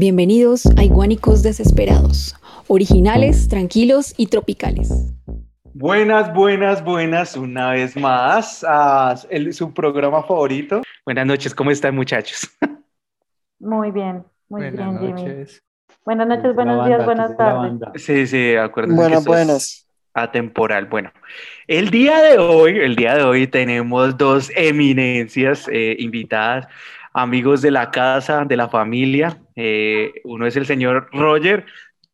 Bienvenidos a Iguánicos Desesperados, originales, tranquilos y tropicales. Buenas, buenas, buenas, una vez más a su programa favorito. Buenas noches, ¿cómo están muchachos? Muy bien, muy bien, Jimmy. Buenas noches, buenos días, buenas tardes. Sí, sí, acuerdo. Buenas, buenas. Atemporal. Bueno, el día de hoy, el día de hoy tenemos dos eminencias eh, invitadas amigos de la casa, de la familia. Eh, uno es el señor Roger.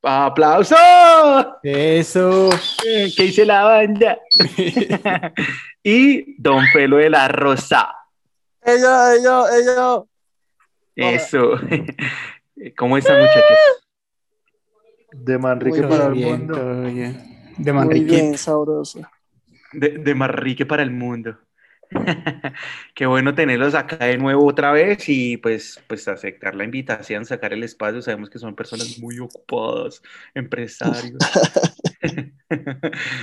¡Aplauso! Eso. ¿Qué dice la banda? y Don Felo de la Rosa. Ella, ella, ella. Eso. ¿Cómo están, muchachos? De Manrique para el mundo. De Manrique. Muy bien, sabroso. De, de Manrique para el mundo. Qué bueno tenerlos acá de nuevo otra vez y pues, pues aceptar la invitación, sacar el espacio. Sabemos que son personas muy ocupadas, empresarios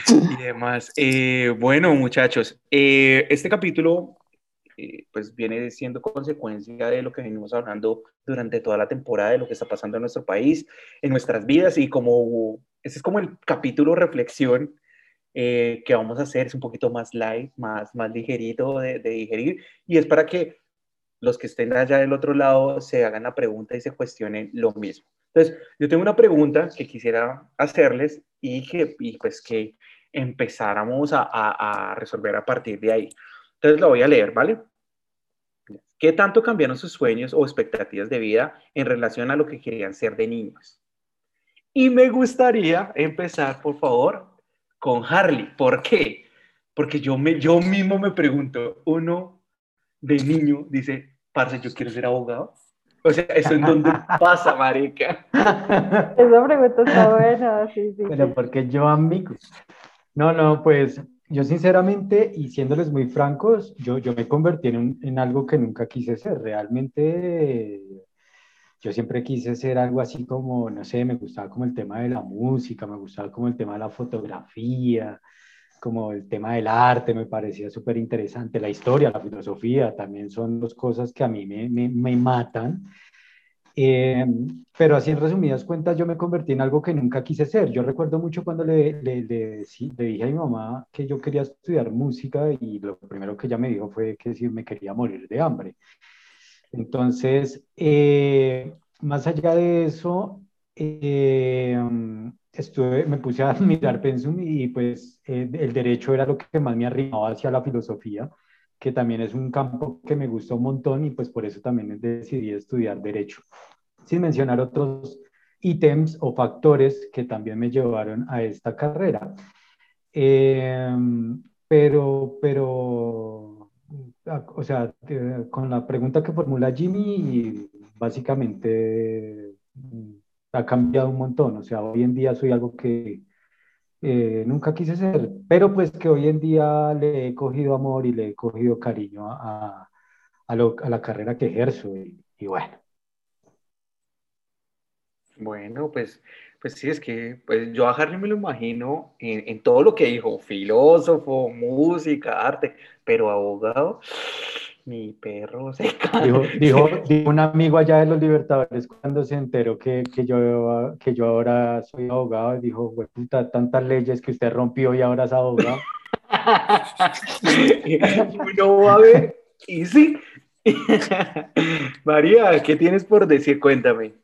y demás. Eh, bueno, muchachos, eh, este capítulo eh, pues viene siendo consecuencia de lo que venimos hablando durante toda la temporada, de lo que está pasando en nuestro país, en nuestras vidas y como ese es como el capítulo reflexión eh, que vamos a hacer es un poquito más light, más, más ligerito de, digerir y es para que los que estén allá del otro lado se hagan la pregunta y se cuestionen lo mismo. Entonces, yo tengo una pregunta que quisiera hacerles y que y pues que empezáramos a, a, resolver a partir de ahí. Entonces, lo voy a leer, ¿vale? ¿Qué tanto cambiaron sus sueños o expectativas de vida en relación a lo que querían ser de niños? Y me gustaría empezar, por favor, con Harley. ¿Por qué? Porque yo, me, yo mismo me pregunto, uno de niño dice, parce, yo quiero ser abogado. O sea, ¿eso en dónde pasa, marica? Esa pregunta está buena, sí, sí. Pero porque yo amigo. No, no, pues yo sinceramente, y siéndoles muy francos, yo, yo me convertí en, en algo que nunca quise ser. Realmente yo siempre quise ser algo así como, no sé, me gustaba como el tema de la música, me gustaba como el tema de la fotografía, como el tema del arte, me parecía súper interesante. La historia, la filosofía, también son dos cosas que a mí me, me, me matan. Eh, pero así en resumidas cuentas yo me convertí en algo que nunca quise ser. Yo recuerdo mucho cuando le, le, le, le, dije a mi mamá que yo quería estudiar música y lo primero que ella me dijo fue que si me quería morir de hambre. Entonces, eh, más allá de eso, eh, estuve, me puse a mirar Pensum y pues eh, el derecho era lo que más me arrimaba hacia la filosofía, que también es un campo que me gustó un montón y pues por eso también decidí estudiar derecho, sin mencionar otros ítems o factores que también me llevaron a esta carrera. pero, pero o sea, con la pregunta que formula Jimmy, básicamente mm, ha cambiado un montón. O sea, hoy en día soy algo que eh, nunca quise ser, pero pues que hoy en día le he cogido amor y le he cogido cariño a, la carrera que ejerzo. y bueno. Bueno, pues pues sí, es que pues yo a Harley me lo imagino en, en, todo lo que dijo, filósofo, música, arte, pero abogado, mi perro se dijo, dijo, dijo, un amigo allá de los Libertadores cuando se enteró que, que, yo, que yo ahora soy abogado, dijo, puta, tantas leyes que usted rompió y ahora es abogado. no, a ver, y sí. María, ¿qué tienes por decir? Cuéntame.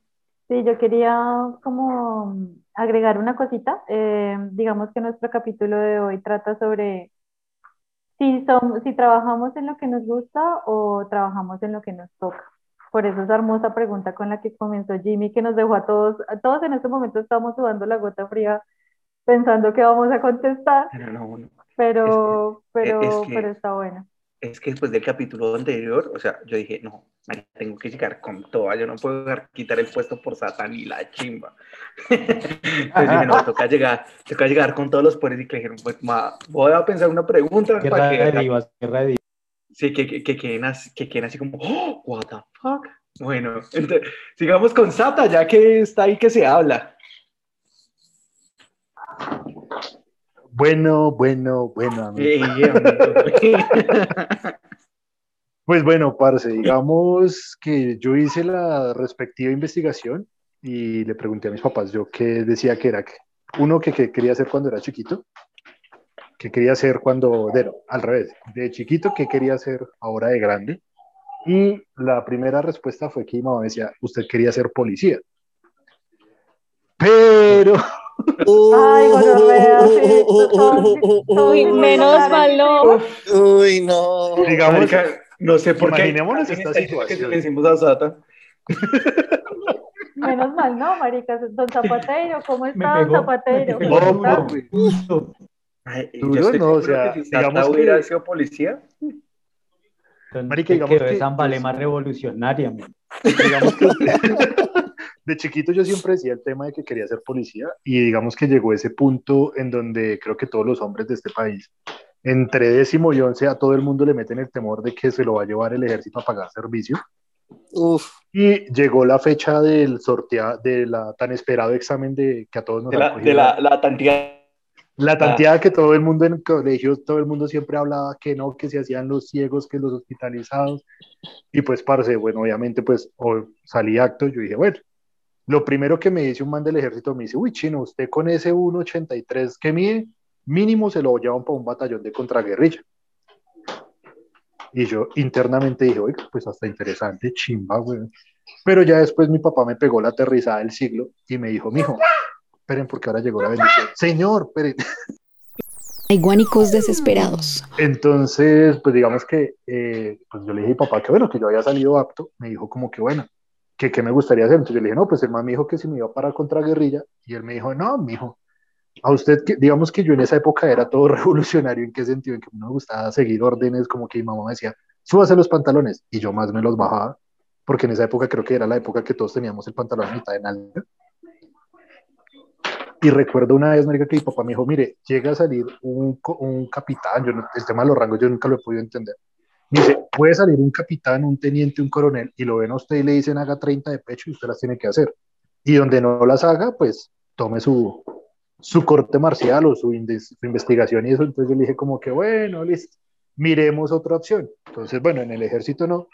Sí, yo quería como agregar una cosita. Eh, digamos que nuestro capítulo de hoy trata sobre si, somos, si trabajamos en lo que nos gusta o trabajamos en lo que nos toca. Por eso esa hermosa pregunta con la que comenzó Jimmy, que nos dejó a todos, a todos en este momento estamos sudando la gota fría pensando que vamos a contestar. Pero, no, no. pero, pero, pero está bueno es que después del capítulo anterior, o sea, yo dije, no, tengo que llegar con toda, yo no puedo quitar el puesto por Satán y la chimba. Entonces dije, no, toca llegar, toca llegar con todos los poderes y que dijeron, pues, ma, voy a pensar una pregunta. ¿Qué para que, divas, qué Sí, que, que, que, queden así, que queden así como, oh, what the fuck. Bueno, entonces, sigamos con Sata, ya que está ahí que se habla. Bueno, bueno, bueno. Amigo. Pues bueno, parce, digamos que yo hice la respectiva investigación y le pregunté a mis papás yo qué decía que era que uno que, que quería hacer cuando era chiquito, que quería hacer cuando, de, no, al revés, de chiquito, qué quería hacer ahora de grande. Y la primera respuesta fue que mi mamá decía, usted quería ser policía. Pero Ay, sí, todo- todo Uy, menos no. Uy, no. Digamos, Marica, no sé por qué. Imaginémonos esta que situación. le decimos a Sata. Menos mal, no, marica. Don Zapateiro, ¿cómo está, Don ¿Cómo está? duro, no, o sea, que si digamos que- hubiera sido policía, Marica, digamos quedó que- esa embalema revolucionaria, man. digamos que de chiquito yo siempre decía el tema de que quería ser policía y digamos que llegó ese punto en donde creo que todos los hombres de este país, entre décimo y once, a todo el mundo le meten el temor de que se lo va a llevar el ejército a pagar servicio. Uf, Y llegó la fecha del sorteo, de la tan esperado examen de que a todos nos de la, de la, la tanteada. La tanteada que todo el mundo en colegios, todo el mundo siempre hablaba que no, que se hacían los ciegos, que los hospitalizados. Y pues, parce, bueno, obviamente, pues salí acto. Yo dije, bueno, lo primero que me dice un man del ejército me dice, uy, chino, usted con ese 1.83 que mide, mínimo se lo llevan para un batallón de contraguerrilla. Y yo internamente dije, oiga, pues hasta interesante, chimba, güey. Pero ya después mi papá me pegó la aterrizada del siglo y me dijo, mijo, esperen porque ahora llegó la bendición. Señor, esperen. Hay guánicos desesperados. Entonces, pues digamos que eh, pues yo le dije a mi papá que bueno, que yo había salido apto, me dijo como que bueno, que qué me gustaría hacer. Entonces yo le dije, no, pues el man me dijo que si me iba para contra guerrilla, y él me dijo, no, mijo, a usted, que, digamos que yo en esa época era todo revolucionario, ¿en qué sentido? En que me gustaba seguir órdenes, como que mi mamá me decía, súbase los pantalones, y yo más me los bajaba, porque en esa época creo que era la época que todos teníamos el pantalón a mitad de nalga. Y recuerdo una vez, marica, que mi papá me dijo, mire, llega a salir un, un capitán, yo no- el tema de los rangos yo nunca lo he podido entender. Dice, puede salir un capitán, un teniente, un coronel, y lo ven a usted y le dicen haga 30 de pecho y usted las tiene que hacer. Y donde no las haga, pues tome su, su corte marcial o su, su investigación y eso. Entonces yo le dije como que, bueno, listo, miremos otra opción. Entonces, bueno, en el ejército no.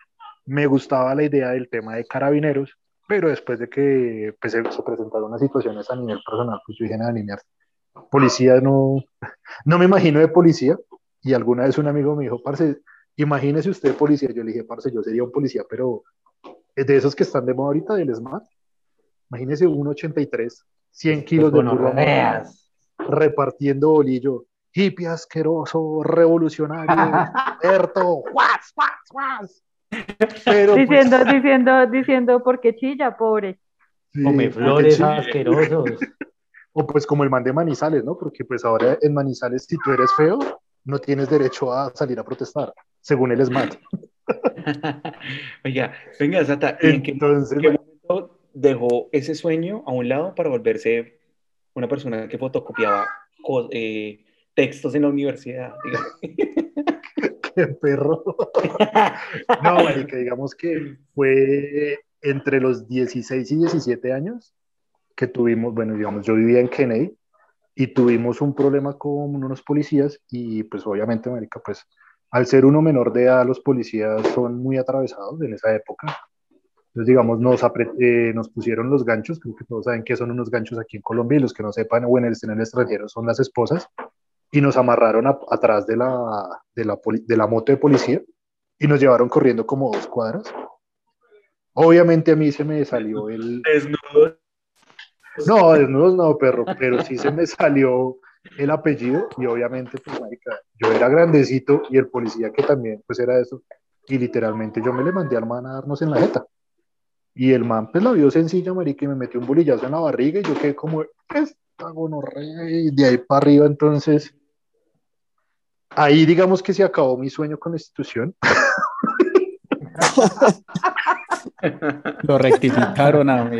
Me gustaba la idea del tema de carabineros, pero después de que pues, se, se presentaron unas situaciones a nivel personal, pues yo dije, nada, ni mierda. Policía no, no me imagino de policía. Y alguna vez un amigo me dijo, parce, imagínese usted policía. Yo le dije, parce, yo sería un policía, pero es de esos que están de moda ahorita, del SMAT. Imagínese un 83, 100 kilos de burro repartiendo bolillo. Hippie asqueroso, revolucionario, experto, guas, guas, guas. Pero pues, Diciendo, diciendo, diciendo, porque chilla, pobre. sí, Come flores asquerosos. O pues como el man de Manizales, ¿no? Porque pues ahora en Manizales, si tú eres feo, no tienes derecho a salir a protestar, según el SMAT. Oiga, venga, Sata, ¿y en Entonces, en qué momento dejó ese sueño a un lado para volverse una persona que fotocopiaba co- eh, textos en la universidad? qué perro. No, marica, digamos que fue entre los 16 y 17 años que tuvimos, bueno, digamos, yo vivía en Kennedy y tuvimos un problema con unos policías y pues obviamente, marica, pues al ser uno menor de edad, los policías son muy atravesados en esa época. Entonces, digamos, nos, eh, nos pusieron los ganchos, creo que todos saben que son unos ganchos aquí en Colombia y los que no sepan o en el, en el extranjero son las esposas y nos amarraron a- atrás de la, de, la, de la moto de policía y nos llevaron corriendo como dos cuadras. Obviamente a mí se me salió el... Desnudo. No, desnudos no, perro, pero sí se me salió el apellido y obviamente, pues, marica, yo era grandecito y el policía que también, pues, era eso. Y literalmente yo me le mandé al man a darnos en la jeta. Y el man, pues, la vio sencilla, marica, y me metió un bolillazo en la barriga y yo quedé como, esta gonorrea, y de ahí para arriba, entonces... Ahí digamos que se acabó mi sueño con la institución. lo rectificaron a mí.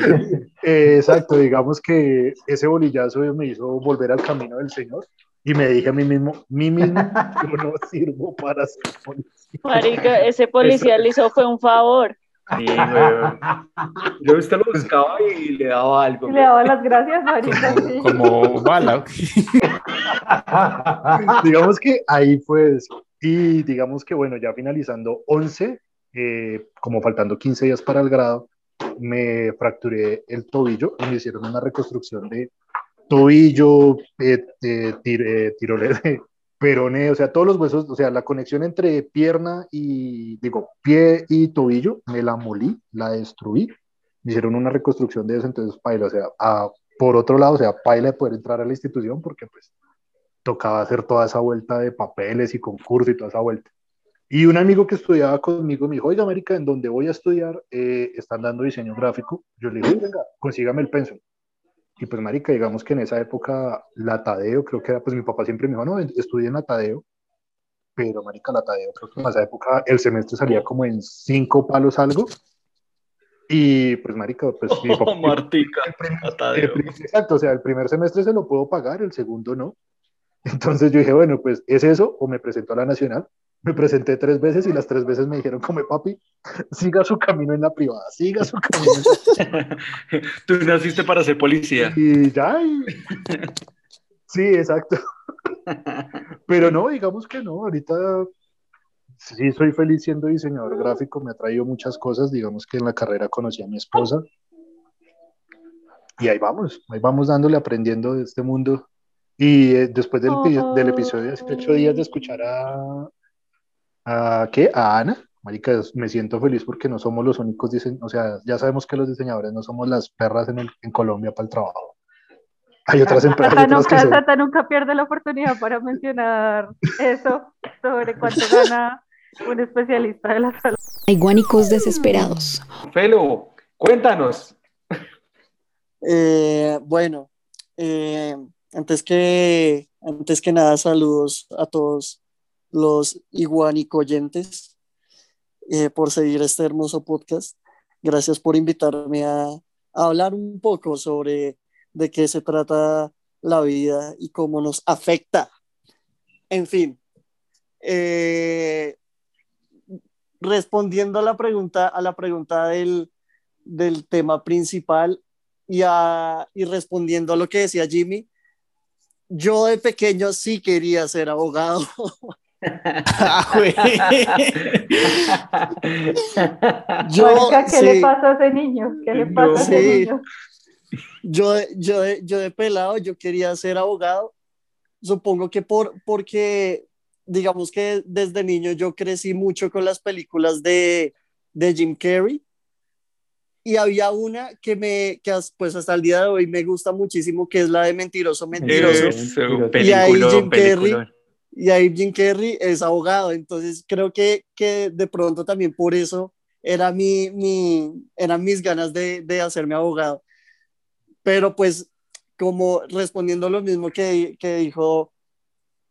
Eh, exacto, digamos que ese bolillazo me hizo volver al camino del Señor y me dije a mí mismo, mí mismo, yo no sirvo para ser policía. Marica, ese policía le hizo fue un favor. Sí, weón. Yo usted lo buscaba y le daba algo. Y le daba las gracias, marica. sí. Como bala. Digamos que ahí fue eso. Y digamos que, bueno, ya finalizando 11, eh, como faltando 15 días para el grado, me fracturé el tobillo y me hicieron una reconstrucción de tobillo, eh, eh, tir- eh, peroné, o sea, todos los huesos, o sea, la conexión entre pierna y, digo, pie y tobillo, me la molí, la destruí, me hicieron una reconstrucción de eso, entonces, paila, o sea, a- por otro lado, o sea, paila de poder entrar a la institución porque, pues, tocaba hacer toda esa vuelta de papeles y concurso y toda esa vuelta. Y un amigo que estudiaba conmigo me dijo, oiga, América, en donde voy a estudiar eh, están dando diseño gráfico. Yo le dije, venga, consígame el pensum. Y pues, marica, digamos que en esa época la Tadeo, creo que era, pues mi papá siempre me dijo, no, estudie en la Tadeo. Pero, marica, la Tadeo, creo que en esa época el semestre salía como en cinco palos algo. Y pues, marica, pues mi papá... Oh, Martica, el primer- la Tadeo. el exacto, o sea, el primer semestre se lo puedo pagar, el segundo no. Entonces yo dije, bueno, pues es eso o me presento a la nacional. Me presenté tres veces y las tres veces me dijeron, como papi, siga su camino en la privada, siga su camino. en la Tú naciste para ser policía. Y ya. y- Sí, exacto. Pero no, digamos que no. Ahorita sí soy feliz siendo diseñador gráfico. Me ha traído muchas cosas. Digamos que en la carrera conocí a mi esposa. Y ahí vamos, ahí vamos dándole, aprendiendo de este mundo. Y eh, después del, del episodio de 18 días de escuchar a, a, ¿qué? A Ana, marica, me siento feliz porque no somos los únicos diseñadores, o sea, ya sabemos que los diseñadores no somos las perras en, el- en Colombia para el trabajo. Hay otras empresas Sata otras que nunca, son- Sata nunca pierde la oportunidad para mencionar eso sobre cuánto gana un especialista de la salud. Hay guánicos desesperados. Felo, cuéntanos. Eh, bueno, eh, antes que, antes que nada, saludos a todos los iguanicoyentes eh, por seguir este hermoso podcast. Gracias por invitarme a, hablar un poco sobre de qué se trata la vida y cómo nos afecta. En fin, eh, respondiendo a la pregunta, a la pregunta del, del tema principal y, a- y respondiendo a lo que decía Jimmy, yo de pequeño sí quería ser abogado. Ah, güey. Yo, Marica, ¿qué sí, le pasa a ese niño? ¿Qué le pasa a ese Sí. niño? yo, yo, yo de pelado, yo quería ser abogado. Supongo que por, porque, digamos que desde niño yo crecí mucho con las películas de, de Jim Carrey. Y había una que me, que pues hasta el día de hoy me gusta muchísimo, que es la de Mentiroso, Mentiroso. Eso, Y ahí Jim Carrey-. Y ahí Jim Carrey es abogado, entonces creo que, que de pronto también por eso era mi, mi, eran mis ganas de, de hacerme abogado. Pero pues como respondiendo lo mismo que, que dijo,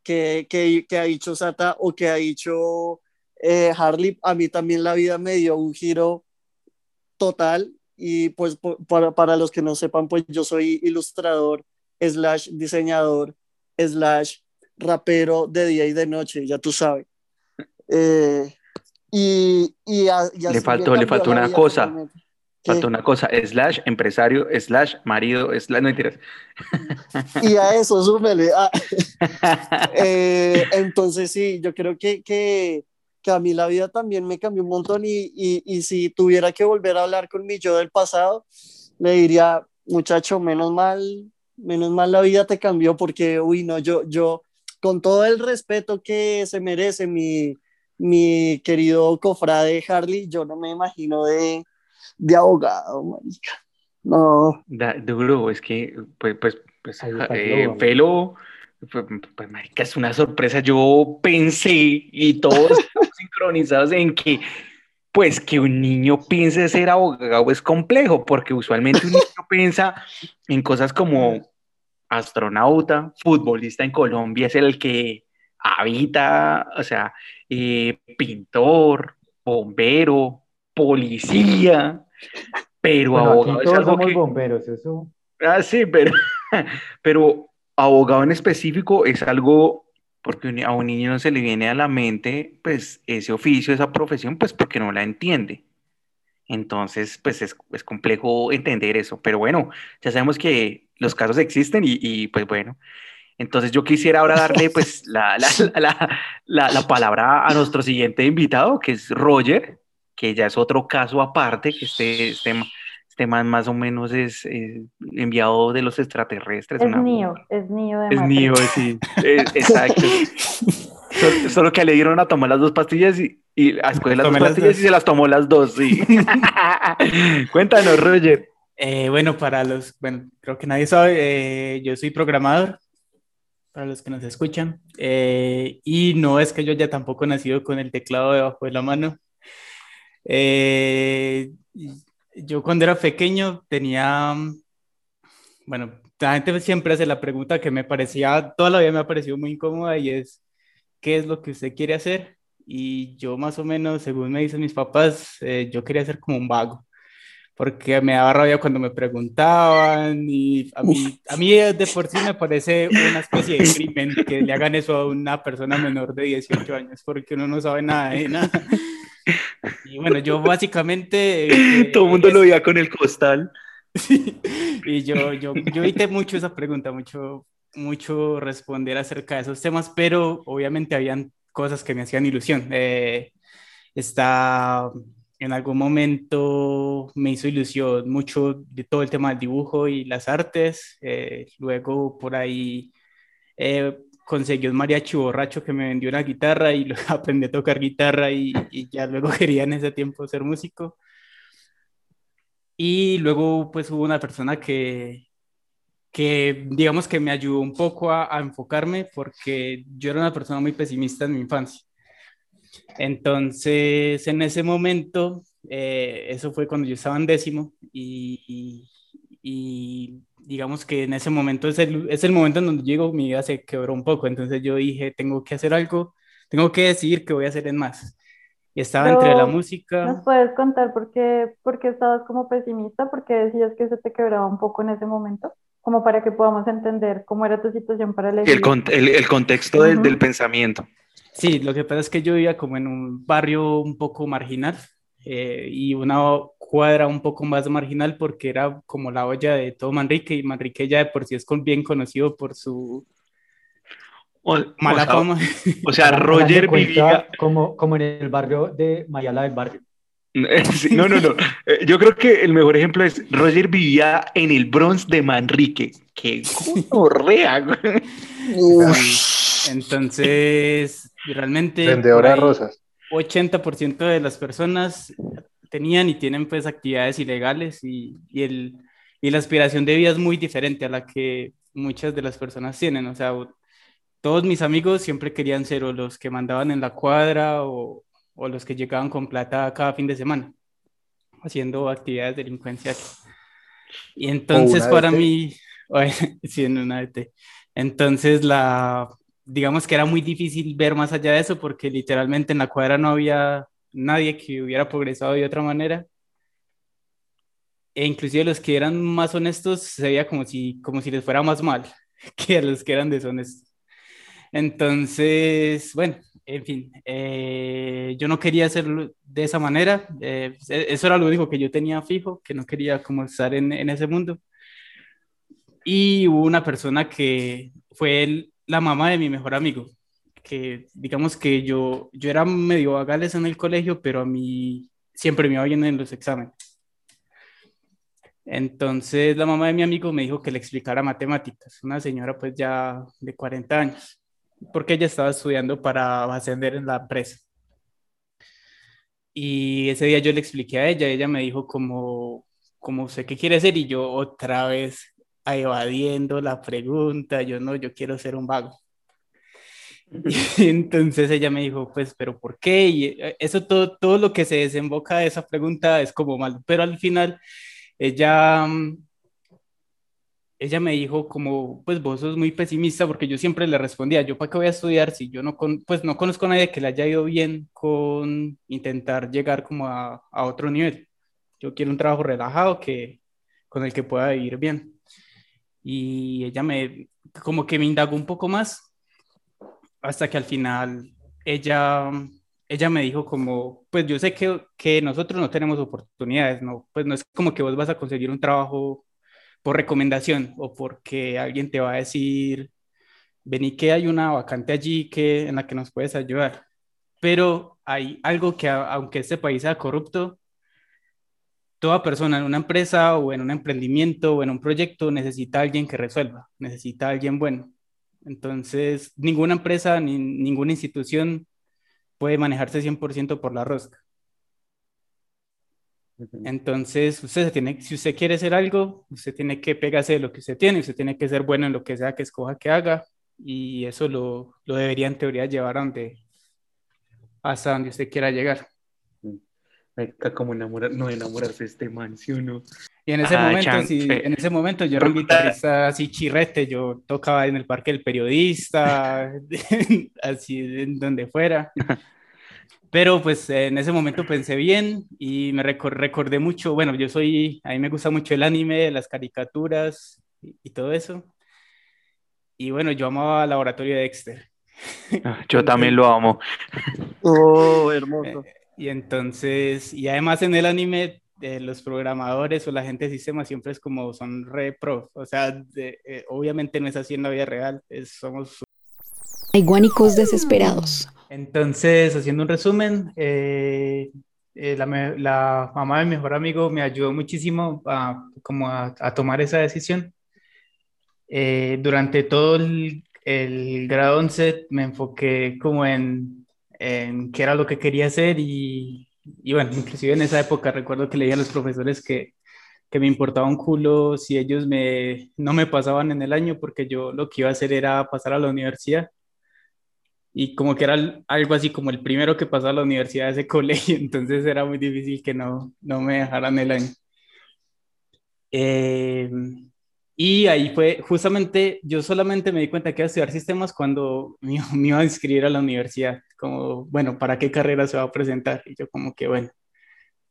que, que, que ha dicho Sata o que ha dicho eh, Harley, a mí también la vida me dio un giro total y pues para, para los que no sepan, pues yo soy ilustrador, slash diseñador, slash rapero de día y de noche, ya tú sabes. Eh, y, y, a- y Le faltó- le faltó una cosa. totalmente. ¿Qué? Falta una cosa, slash empresario, slash marido, slash, no mentiras. Y a eso súmele. ah, eh, entonces sí, yo creo que, que, que a mí la vida también me cambió un montón y, y, y si tuviera que volver a hablar con mi yo del pasado, le diría, muchacho, menos mal, menos mal la vida te cambió porque, uy, no, yo, yo, con todo el respeto que se merece mi, mi querido cofrade Harley, yo no me imagino de, de abogado, marica. No, Da- duro, es que, pues, pues, pues, eh. Felo, pues, pues, marica, es una sorpresa. Yo pensé y todos estamos sincronizados en que, pues, que un niño piense ser abogado es complejo, porque usualmente un niño piensa en cosas como astronauta, futbolista en Colombia es el que habita, o sea, eh, pintor, bombero, policía, pero Bueno, abogado aquí es todos algo somos que... bomberos, eso. Ah, sí, pero, pero abogado en específico es algo, porque a un niño no se le viene a la mente, pues, ese oficio, esa profesión, pues, porque no la entiende. Entonces, pues, es, es complejo entender eso. Pero bueno, ya sabemos que los casos existen y, y, pues, bueno, Entonces yo quisiera ahora darle pues la, la, la, la, la palabra a nuestro siguiente invitado, que es Roger, que ya es otro caso aparte, que este, este, este man más o menos es eh, enviado de los extraterrestres. Es Neo, es de Es. Neo, sí. Eh, exacto. Solo, solo que le dieron a tomar las dos pastillas y, y a escoger las dos las pastillas dos. y se las tomó las dos, sí. Cuéntanos, Roger. Eh, bueno, para los, bueno, creo que nadie sabe, eh, yo soy programador, para los que nos escuchan, eh, y no es que yo ya tampoco nacido con el teclado debajo de la mano. Yo cuando era pequeño tenía, bueno, la gente siempre hace la pregunta que me parecía, toda la vida me ha parecido muy incómoda y es, ¿qué es lo que usted quiere hacer? Y yo más o menos, según me dicen mis papás, eh, yo quería ser como un vago porque me daba rabia cuando me preguntaban y a mí, a mí de por sí me parece una especie de crimen que le hagan eso a una persona menor de 18 años porque uno no sabe nada de nada. Y bueno, yo básicamente... eh, Todo el mundo es- lo veía con el costal. Sí, y yo, yo, yo evité mucho esa pregunta, mucho, mucho responder acerca de esos temas, pero obviamente habían cosas que me hacían ilusión. Eh, está, en algún momento me hizo ilusión mucho de todo el tema del dibujo y las artes. eh, luego por ahí eh, conseguí un mariachi borracho que me vendió una guitarra y aprendí a tocar guitarra y, y ya luego quería en ese tiempo ser músico. Y luego pues hubo una persona que, que digamos que me ayudó un poco a, a enfocarme porque yo era una persona muy pesimista en mi infancia. Entonces, en ese momento, eh, eso fue cuando yo estaba en décimo y, y- y digamos que en ese momento es el, es el momento en donde llego, mi vida se quebró un poco. Entonces yo dije, tengo que hacer algo, tengo que decidir qué voy a hacer en más. Y estaba entre la Pero, música. ¿Nos puedes contar por qué, por qué estabas como pesimista? ¿Por qué decías que se te quebraba un poco en ese momento? Como para que podamos entender cómo era tu situación para El, elegir. con- el- el contexto del, del pensamiento. Sí, lo que pasa es que yo vivía como en un barrio un poco marginal eh, y una cuadra un poco más marginal porque era como la olla de todo Manrique y Manrique ya de por sí es con- bien conocido por su O, mala o sea, fama. o Roger vivía... Como, como en el barrio de Mayala del barrio. Sí, No, no, no. Eh, Yo creo que el mejor ejemplo es Roger vivía en el Bronx de Manrique. ¡Qué güey! Entonces, realmente Vendedora de rosas. 80% de las personas tenían y tienen pues actividades ilegales y, y, el, y la aspiración de vida es muy diferente a la que muchas de las personas tienen. O sea, todos mis amigos siempre querían ser o los que mandaban en la cuadra o, o los que llegaban con plata cada fin de semana haciendo actividades delincuenciales. Y entonces para DT. mí, sí, en una DT. Entonces la, digamos que era muy difícil ver más allá de eso porque literalmente en la cuadra no había nadie que hubiera progresado de otra manera. E inclusive los que eran más honestos se veía como si, como si les fuera más mal que a los que eran deshonestos. Entonces, bueno, en fin, eh, yo no quería hacerlo de esa manera. eh, eso era lo único que yo tenía fijo, que no quería como estar en, en ese mundo. Y hubo una persona que fue el- la mamá de mi mejor amigo, que digamos que yo, yo era medio vagales en el colegio, pero a mí siempre me iba bien en los exámenes. Entonces la mamá de mi amigo me dijo que le explicara matemáticas, una señora pues ya de 40 años, porque ella estaba estudiando para ascender en la empresa. Y ese día yo le expliqué a ella, ella me dijo como, como sé qué quiere ser y yo otra vez evadiendo la pregunta, yo no, yo quiero ser un vago. Y entonces ella me dijo, pues, pero ¿por qué? Y eh, eso todo, todo lo que se desemboca de esa pregunta es como malo, pero al final ella, mm, ella me dijo como, pues vos sos muy pesimista porque yo siempre le respondía, yo para qué voy a estudiar si yo no, con, pues no conozco a nadie que le haya ido bien con intentar llegar como a, a otro nivel. Yo quiero un trabajo relajado que, con el que pueda vivir bien. Y ella me, como que me indagó un poco más hasta que al final ella, ella me dijo como, pues yo sé que, que nosotros no tenemos oportunidades, ¿no? Pues no es como que vos vas a conseguir un trabajo por recomendación o porque alguien te va a decir vení que hay una vacante allí que, en la que nos puedes ayudar. Pero hay algo que, aunque este país sea corrupto, toda persona en una empresa o en un emprendimiento o en un proyecto necesita alguien que resuelva, necesita alguien bueno. Entonces, ninguna empresa ni ninguna institución puede manejarse 100% por la rosca. Entonces, usted tiene, si usted quiere hacer algo, usted tiene que pegarse de lo que usted tiene, usted tiene que ser bueno en lo que sea que escoja que haga, y eso lo, lo debería en teoría llevar a donde, hasta donde usted quiera llegar como enamorar, no enamorarse de este man, ¿sí o no? Y en ese, momento, en ese momento yo era un guitarrista así chirrete, yo tocaba en el Parque del Periodista, así en donde fuera. Pero pues en ese momento pensé bien y me recordé mucho, bueno, yo soy, a mí me gusta mucho el anime, las caricaturas y, y todo eso. Y bueno, yo amaba Laboratorio de Dexter. Ah, yo también lo amo. Oh, hermoso. Eh, y entonces, y además en el anime, de los programadores o la gente de sistema siempre es como son re pro. O sea, eh, obviamente no es así en la vida real, es, somos... Hay desesperados. Entonces, haciendo un resumen, eh, eh, la, la, mamá de mi mejor amigo me ayudó muchísimo a, como a, a tomar esa decisión. durante todo el, el grado 11 me enfoqué como en en qué era lo que quería hacer y, y, bueno, inclusive en esa época recuerdo que leía a los profesores que, que me importaba un culo si ellos me, no me pasaban en el año porque yo lo que iba a hacer era pasar a la universidad y como que era algo así como el primero que pasaba a la universidad de ese colegio, entonces era muy difícil que no, no me dejaran el año. Eh, y ahí fue, justamente, yo solamente me di cuenta que iba a estudiar sistemas cuando me, me, iba a inscribir a la universidad, como, bueno, ¿para qué carrera se va a presentar? Y yo como que, bueno,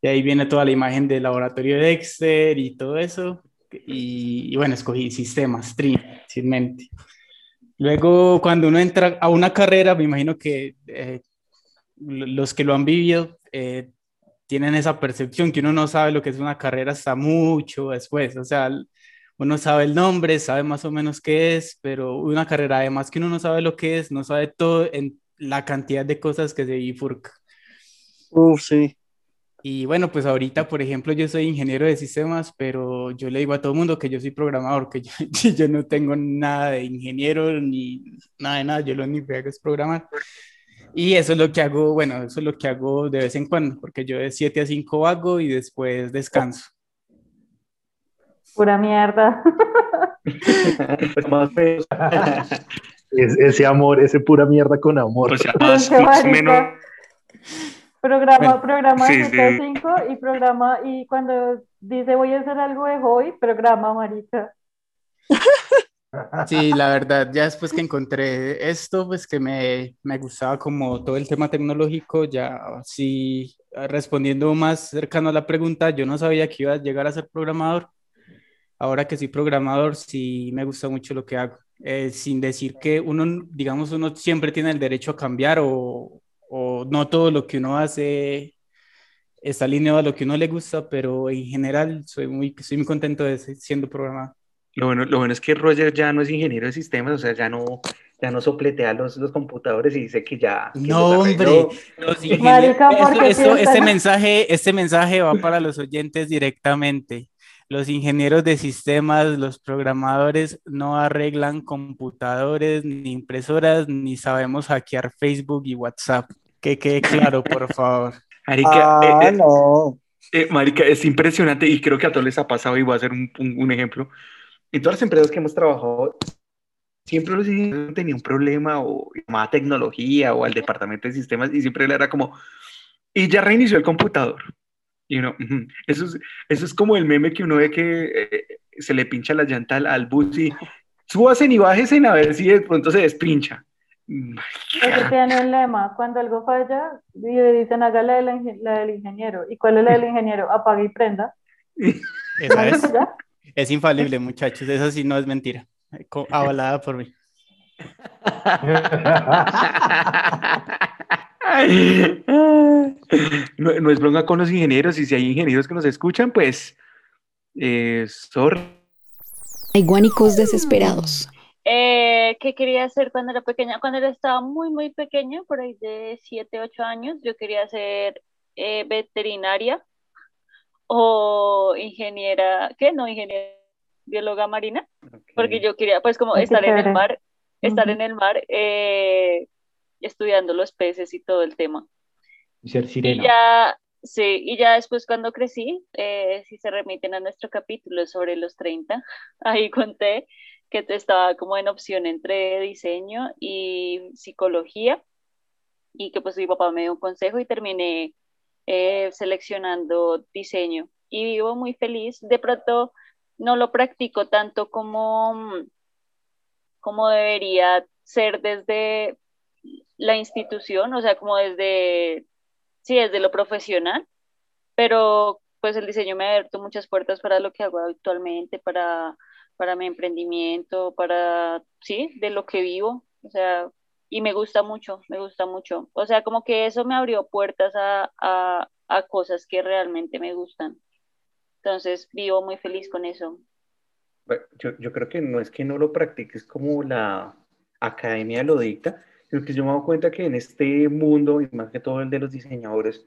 y ahí viene toda la imagen del laboratorio de Dexter y todo eso, y, bueno, escogí sistemas, stream, sin mente. Luego, cuando uno entra a una carrera, me imagino que eh, los que lo han vivido eh, tienen esa percepción que uno no sabe lo que es una carrera hasta mucho después, o sea, uno sabe el nombre, sabe más o menos qué es, pero una carrera, además que uno no sabe lo que es, no sabe todo en la cantidad de cosas que se bifurca. Uf, sí. Y bueno, pues ahorita, por ejemplo, yo soy ingeniero de sistemas, pero yo le digo a todo el mundo que yo soy programador, que yo, yo no tengo nada de ingeniero ni nada de nada, yo lo único que hago es programar. Y eso es lo que hago, bueno, eso es lo que hago de vez en cuando, porque yo de 7 a 5 hago y después descanso. Pura mierda. es, ese amor, ese pura mierda con amor. O sea, más, más menos. Programa, programa sí, sí. 5 y programa, y cuando dice voy a hacer algo de hobby, programa, marica. Sí, la verdad, ya después que encontré esto, pues que me, me gustaba como todo el tema tecnológico, ya sí, respondiendo más cercano a la pregunta, yo no sabía que iba a llegar a ser programador, ahora que soy programador, sí me gusta mucho lo que hago. Eh, sin decir que uno, digamos, uno siempre tiene el derecho a cambiar o, o, no todo lo que uno hace está alineado a lo que uno le gusta, pero en general soy muy, estoy muy contento de ser, siendo programador. Lo bueno, lo bueno es que Roger ya no es ingeniero de sistemas, o sea, ya no, ya no sopletea los, los computadores y dice que ya... Que no, hombre, los ingenieros, esto, esto, este, mensaje, este mensaje va para los oyentes directamente los ingenieros de sistemas, los programadores no arreglan computadores ni impresoras, ni sabemos hackear Facebook y WhatsApp. Que quede claro, por favor. Marica, ah, eh, no. eh, marica, es impresionante y creo que a todos les ha pasado y voy a hacer un, un, un ejemplo. En todas las empresas que hemos trabajado, siempre los ingenieros tenían un problema o llamaba tecnología o al departamento de sistemas y siempre era como, y ya reinició el computador y uno, eso, es, eso es como el meme que uno ve que eh, se le pincha la llanta al, al bus y súbasen y bájesen a ver si de pronto se despincha. Eso tiene un lema, cuando algo falla, le dicen haga la, de la, la, del ingeniero. ¿Y cuál es la del ingeniero? Apague y prenda. Esa es, es infalible, muchachos, eso sí no es mentira. Avalada por mí. no, no, es bronca con los ingenieros y si hay ingenieros que nos escuchan, pues, eh, sorry. Hay guánicos desesperados, Eh, ¿Qué quería hacer cuando era pequeña? Cuando era, estaba muy, muy pequeña, por ahí de 7, 8 años, yo quería ser eh, veterinaria o ingeniera, ¿qué? No, ingeniera bióloga marina, porque yo quería pues como estar en el mar, estar Ujú. en el mar eh, estudiando los peces y todo el tema. Y ser Y sirena. ya, sí, y ya después cuando crecí, eh, si se remiten a nuestro capítulo sobre los 30, ahí conté que estaba como en opción entre diseño y psicología y que pues mi papá me dio un consejo y terminé eh, seleccionando diseño y vivo muy feliz. De pronto no lo practico tanto como, como debería ser desde la institución, o sea, como desde, sí, desde lo profesional, pero pues el diseño me ha abierto muchas puertas para lo que hago actualmente, para, para mi emprendimiento, para, sí, de lo que vivo, o sea, y me gusta mucho, me gusta mucho. O sea, como que eso me abrió puertas a, a, a cosas que realmente me gustan. Entonces, vivo muy feliz con eso. Yo, yo creo que no es que no lo practiques como la academia lo dicta, sino que yo me he dado cuenta que en este mundo, y más que todo el de los diseñadores,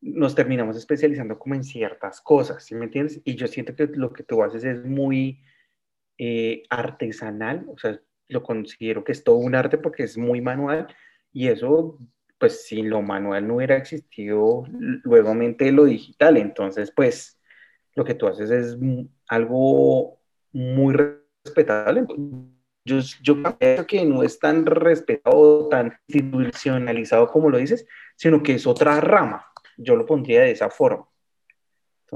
nos terminamos especializando como en ciertas cosas, ¿sí me entiendes? Y yo siento que lo que tú haces es muy eh, artesanal, o sea, lo considero que es todo un arte porque es muy manual y eso, pues sin lo manual no hubiera existido luego lo digital, entonces pues lo que tú haces es algo muy respetable. Yo, yo creo que no es tan respetado, tan institucionalizado como lo dices, sino que es otra rama. Yo lo pondría de esa forma.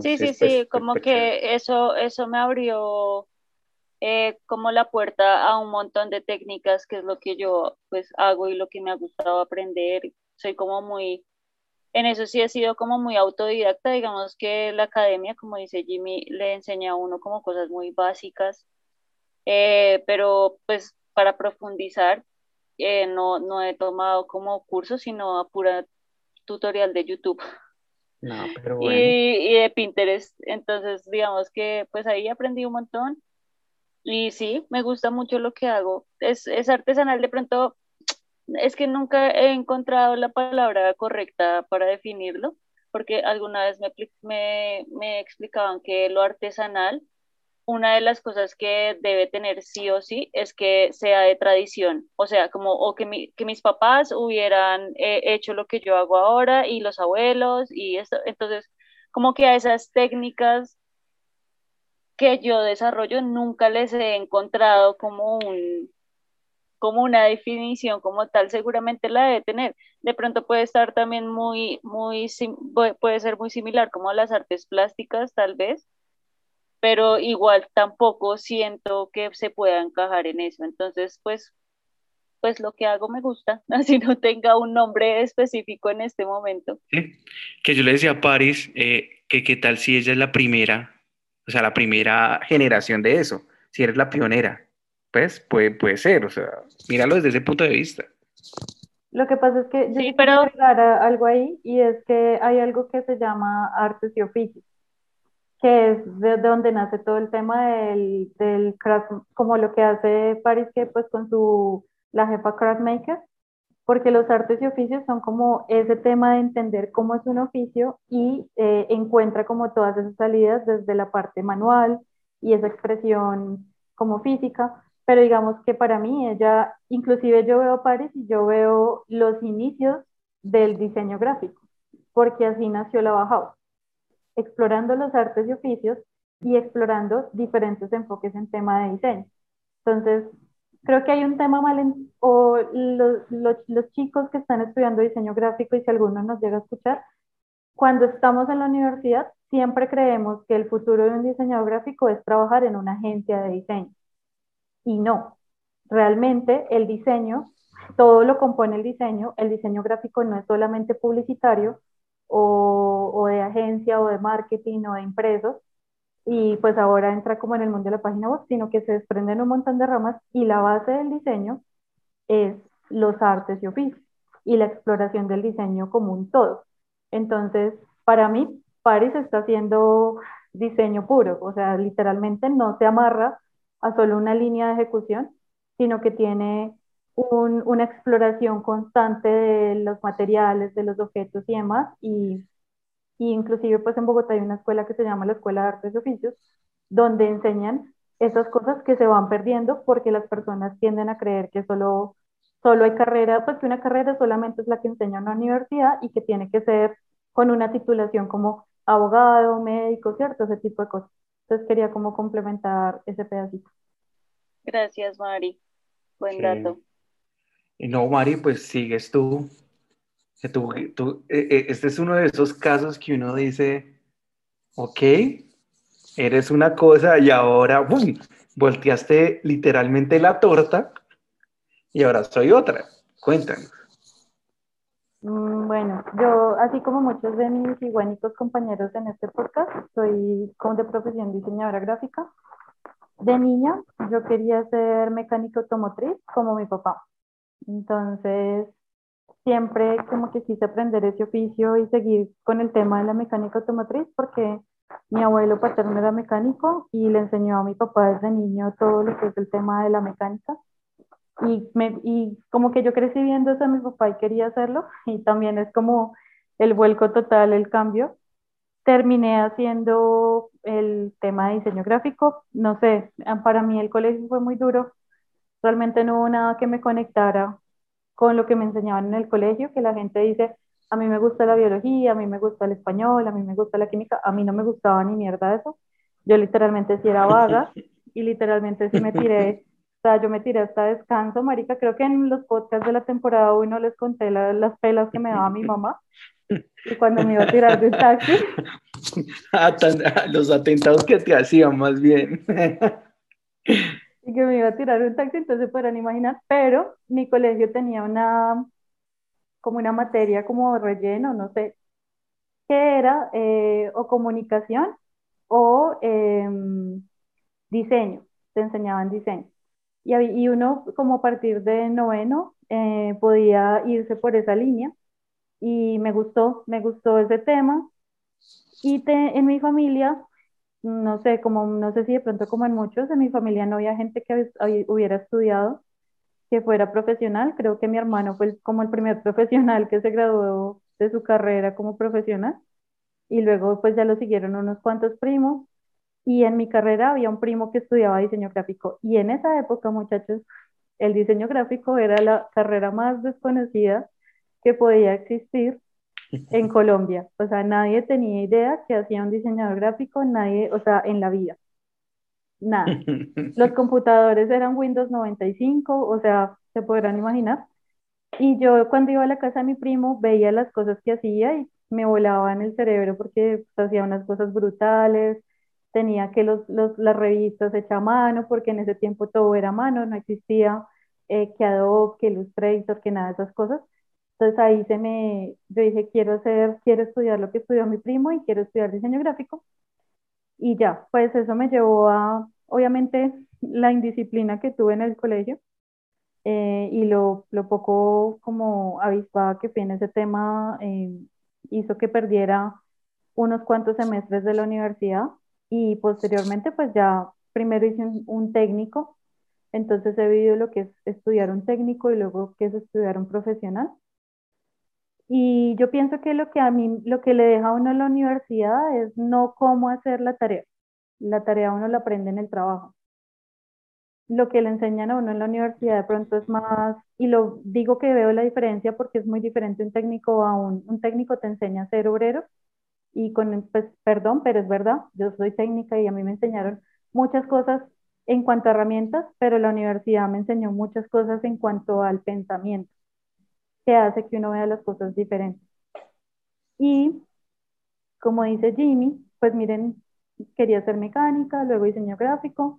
Sí, sí, sí, pues, como pues, que eso, eso me abrió eh, como la puerta a un montón de técnicas, que es lo que yo pues hago y lo que me ha gustado aprender. Soy como muy, en eso sí he sido como muy autodidacta, digamos que la academia, como dice Jimmy, le enseña a uno como cosas muy básicas, eh, pero pues para profundizar eh, no, no he tomado como cursos, sino a pura tutorial de YouTube. No, pero y, y de Pinterest. Entonces, digamos que pues ahí aprendí un montón y sí, me gusta mucho lo que hago. Es, es artesanal, de pronto, es que nunca he encontrado la palabra correcta para definirlo, porque alguna vez me, me, me explicaban que lo artesanal, una de las cosas que debe tener sí o sí es que sea de tradición, o sea, como o que, mi- que mis papás hubieran eh, hecho lo que yo hago ahora y los abuelos y esto, entonces como que a esas técnicas que yo desarrollo nunca les he encontrado como un como una definición como tal, seguramente la debe tener. De pronto puede estar también muy, muy, puede ser muy similar como a las artes plásticas, tal vez, pero igual tampoco siento que se pueda encajar en eso. Entonces, pues, pues lo que hago me gusta, así no tenga un nombre específico en este momento. Que yo le decía a Paris eh, que qué tal si ella es la primera, o sea, la primera generación de eso, si eres la pionera, pues puede, puede ser, o sea, míralo desde ese punto de vista. Lo que pasa es que yo Sí, pero agregar algo ahí y es que hay algo que se llama artes y oficios, que es de donde nace todo el tema del, del craft, como lo que hace Paris que pues con su, la jefa craft maker, porque los artes y oficios son como ese tema de entender cómo es un oficio y eh, encuentra como todas esas salidas desde la parte manual y esa expresión como física, pero digamos que para mí ella, inclusive yo veo Paris y yo veo los inicios del diseño gráfico, porque así nació la Bauhaus, explorando los artes y oficios y explorando diferentes enfoques en tema de diseño. Entonces, creo que hay un tema mal o los, los, los chicos que están estudiando diseño gráfico y si alguno nos llega a escuchar, cuando estamos en la universidad siempre creemos que el futuro de un diseñador gráfico es trabajar en una agencia de diseño. Y no, realmente el diseño, todo lo compone el diseño, el diseño gráfico no es solamente publicitario o, o de agencia o de marketing o de impresos, y pues ahora entra como en el mundo de la página web, sino que se desprenden un montón de ramas y la base del diseño es los artes y oficios y la exploración del diseño como un todo. Entonces, para mí, Paris está haciendo diseño puro, o sea, literalmente no se amarra a solo una línea de ejecución, sino que tiene un, una exploración constante de los materiales, de los objetos y demás. Y inclusive pues en Bogotá hay una escuela que se llama la Escuela de Artes y Oficios, donde enseñan esas cosas que se van perdiendo porque las personas tienden a creer que solo, solo hay carrera, pues que una carrera solamente es la que enseña en una universidad y que tiene que ser con una titulación como abogado, médico, ¿cierto? Ese tipo de cosas. Entonces quería como complementar ese pedacito. Gracias, Mari. Buen Sí. dato. Y no, Mari, pues sigues tú. Que tú, tú- eh, eh, este es uno de esos casos que uno dice, ok, eres una cosa y ahora, ¡bum! Volteaste literalmente la torta y ahora soy otra. Cuéntanos. Mm, Bueno, yo, así como muchos de mis iguanicos compañeros en este podcast, soy de profesión diseñadora gráfica. De niña, yo quería ser mecánica automotriz como mi papá. Entonces, siempre como que quise aprender ese oficio y seguir con el tema de la mecánica automotriz porque mi abuelo paterno era mecánico y le enseñó a mi papá desde niño todo lo que es el tema de la mecánica. Y, me, y como que yo crecí viendo eso a mi papá y quería hacerlo, y también es como el vuelco total, el cambio. Terminé haciendo el tema de diseño gráfico, no sé, para mí el colegio fue muy duro, realmente no hubo nada que me conectara con lo que me enseñaban en el colegio, que la gente dice, a mí me gusta la biología, a mí me gusta el español, a mí me gusta la química, a mí no me gustaba ni mierda eso. Yo literalmente sí era vaga y literalmente sí me tiré, o sea, yo me tiré hasta descanso, marica, creo que en los podcasts de la temporada 1 les conté la- las pelas que me daba mi mamá y cuando me iba a tirar de taxi, los atentados que te hacían, más bien. y que me iba a tirar un taxi, entonces podrán imaginar, pero mi colegio tenía una, como una materia como relleno, no sé, que era eh, o comunicación o em, diseño, te enseñaban diseño. Y, y uno como a partir de noveno eh, podía irse por esa línea y me gustó, me gustó ese tema. Y te- en mi familia, no sé, como, no sé si de pronto como en muchos, en mi familia no había gente que hubiera estudiado, que fuera profesional. Creo que mi hermano fue como el primer profesional que se graduó de su carrera como profesional. Y luego pues ya lo siguieron unos cuantos primos. Y en mi carrera había un primo que estudiaba diseño gráfico. Y en esa época, muchachos, el diseño gráfico era la carrera más desconocida que podía existir en Colombia. O sea, nadie tenía idea que hacía un diseñador gráfico, nadie, o sea, en la vida. Nada. Los computadores eran Windows 95, o sea, se podrán imaginar. Y yo cuando iba a la casa de mi primo veía las cosas que hacía y me volaba en el cerebro porque pues, hacía unas cosas brutales, tenía que los, los- las revistas hechas a mano, porque en ese tiempo todo era a mano, no existía eh, que Adobe, que Illustrator, que nada de esas cosas. Entonces ahí se me, yo dije, quiero hacer, quiero estudiar lo que estudió mi primo y quiero estudiar diseño gráfico. Y ya, pues eso me llevó a, obviamente, la indisciplina que tuve en el colegio eh, y lo, lo poco como avispada que fui en ese tema eh, hizo que perdiera unos cuantos semestres de la universidad y posteriormente pues ya primero hice un, un técnico, entonces he vivido lo que es estudiar un técnico y luego que es estudiar un profesional. Y yo pienso que lo que a mí, lo que le deja a uno en la universidad es no cómo hacer la tarea. La tarea uno la aprende en el trabajo. Lo que le enseñan a uno en la universidad de pronto es más, y lo digo que veo la diferencia porque es muy diferente un técnico a un, un técnico te enseña a ser obrero y con, pues, perdón, pero es verdad, yo soy técnica y a mí me enseñaron muchas cosas en cuanto a herramientas, pero la universidad me enseñó muchas cosas en cuanto al pensamiento, que hace que uno vea las cosas diferentes. Y como dice Jimmy, pues miren, quería ser mecánica, luego diseño gráfico.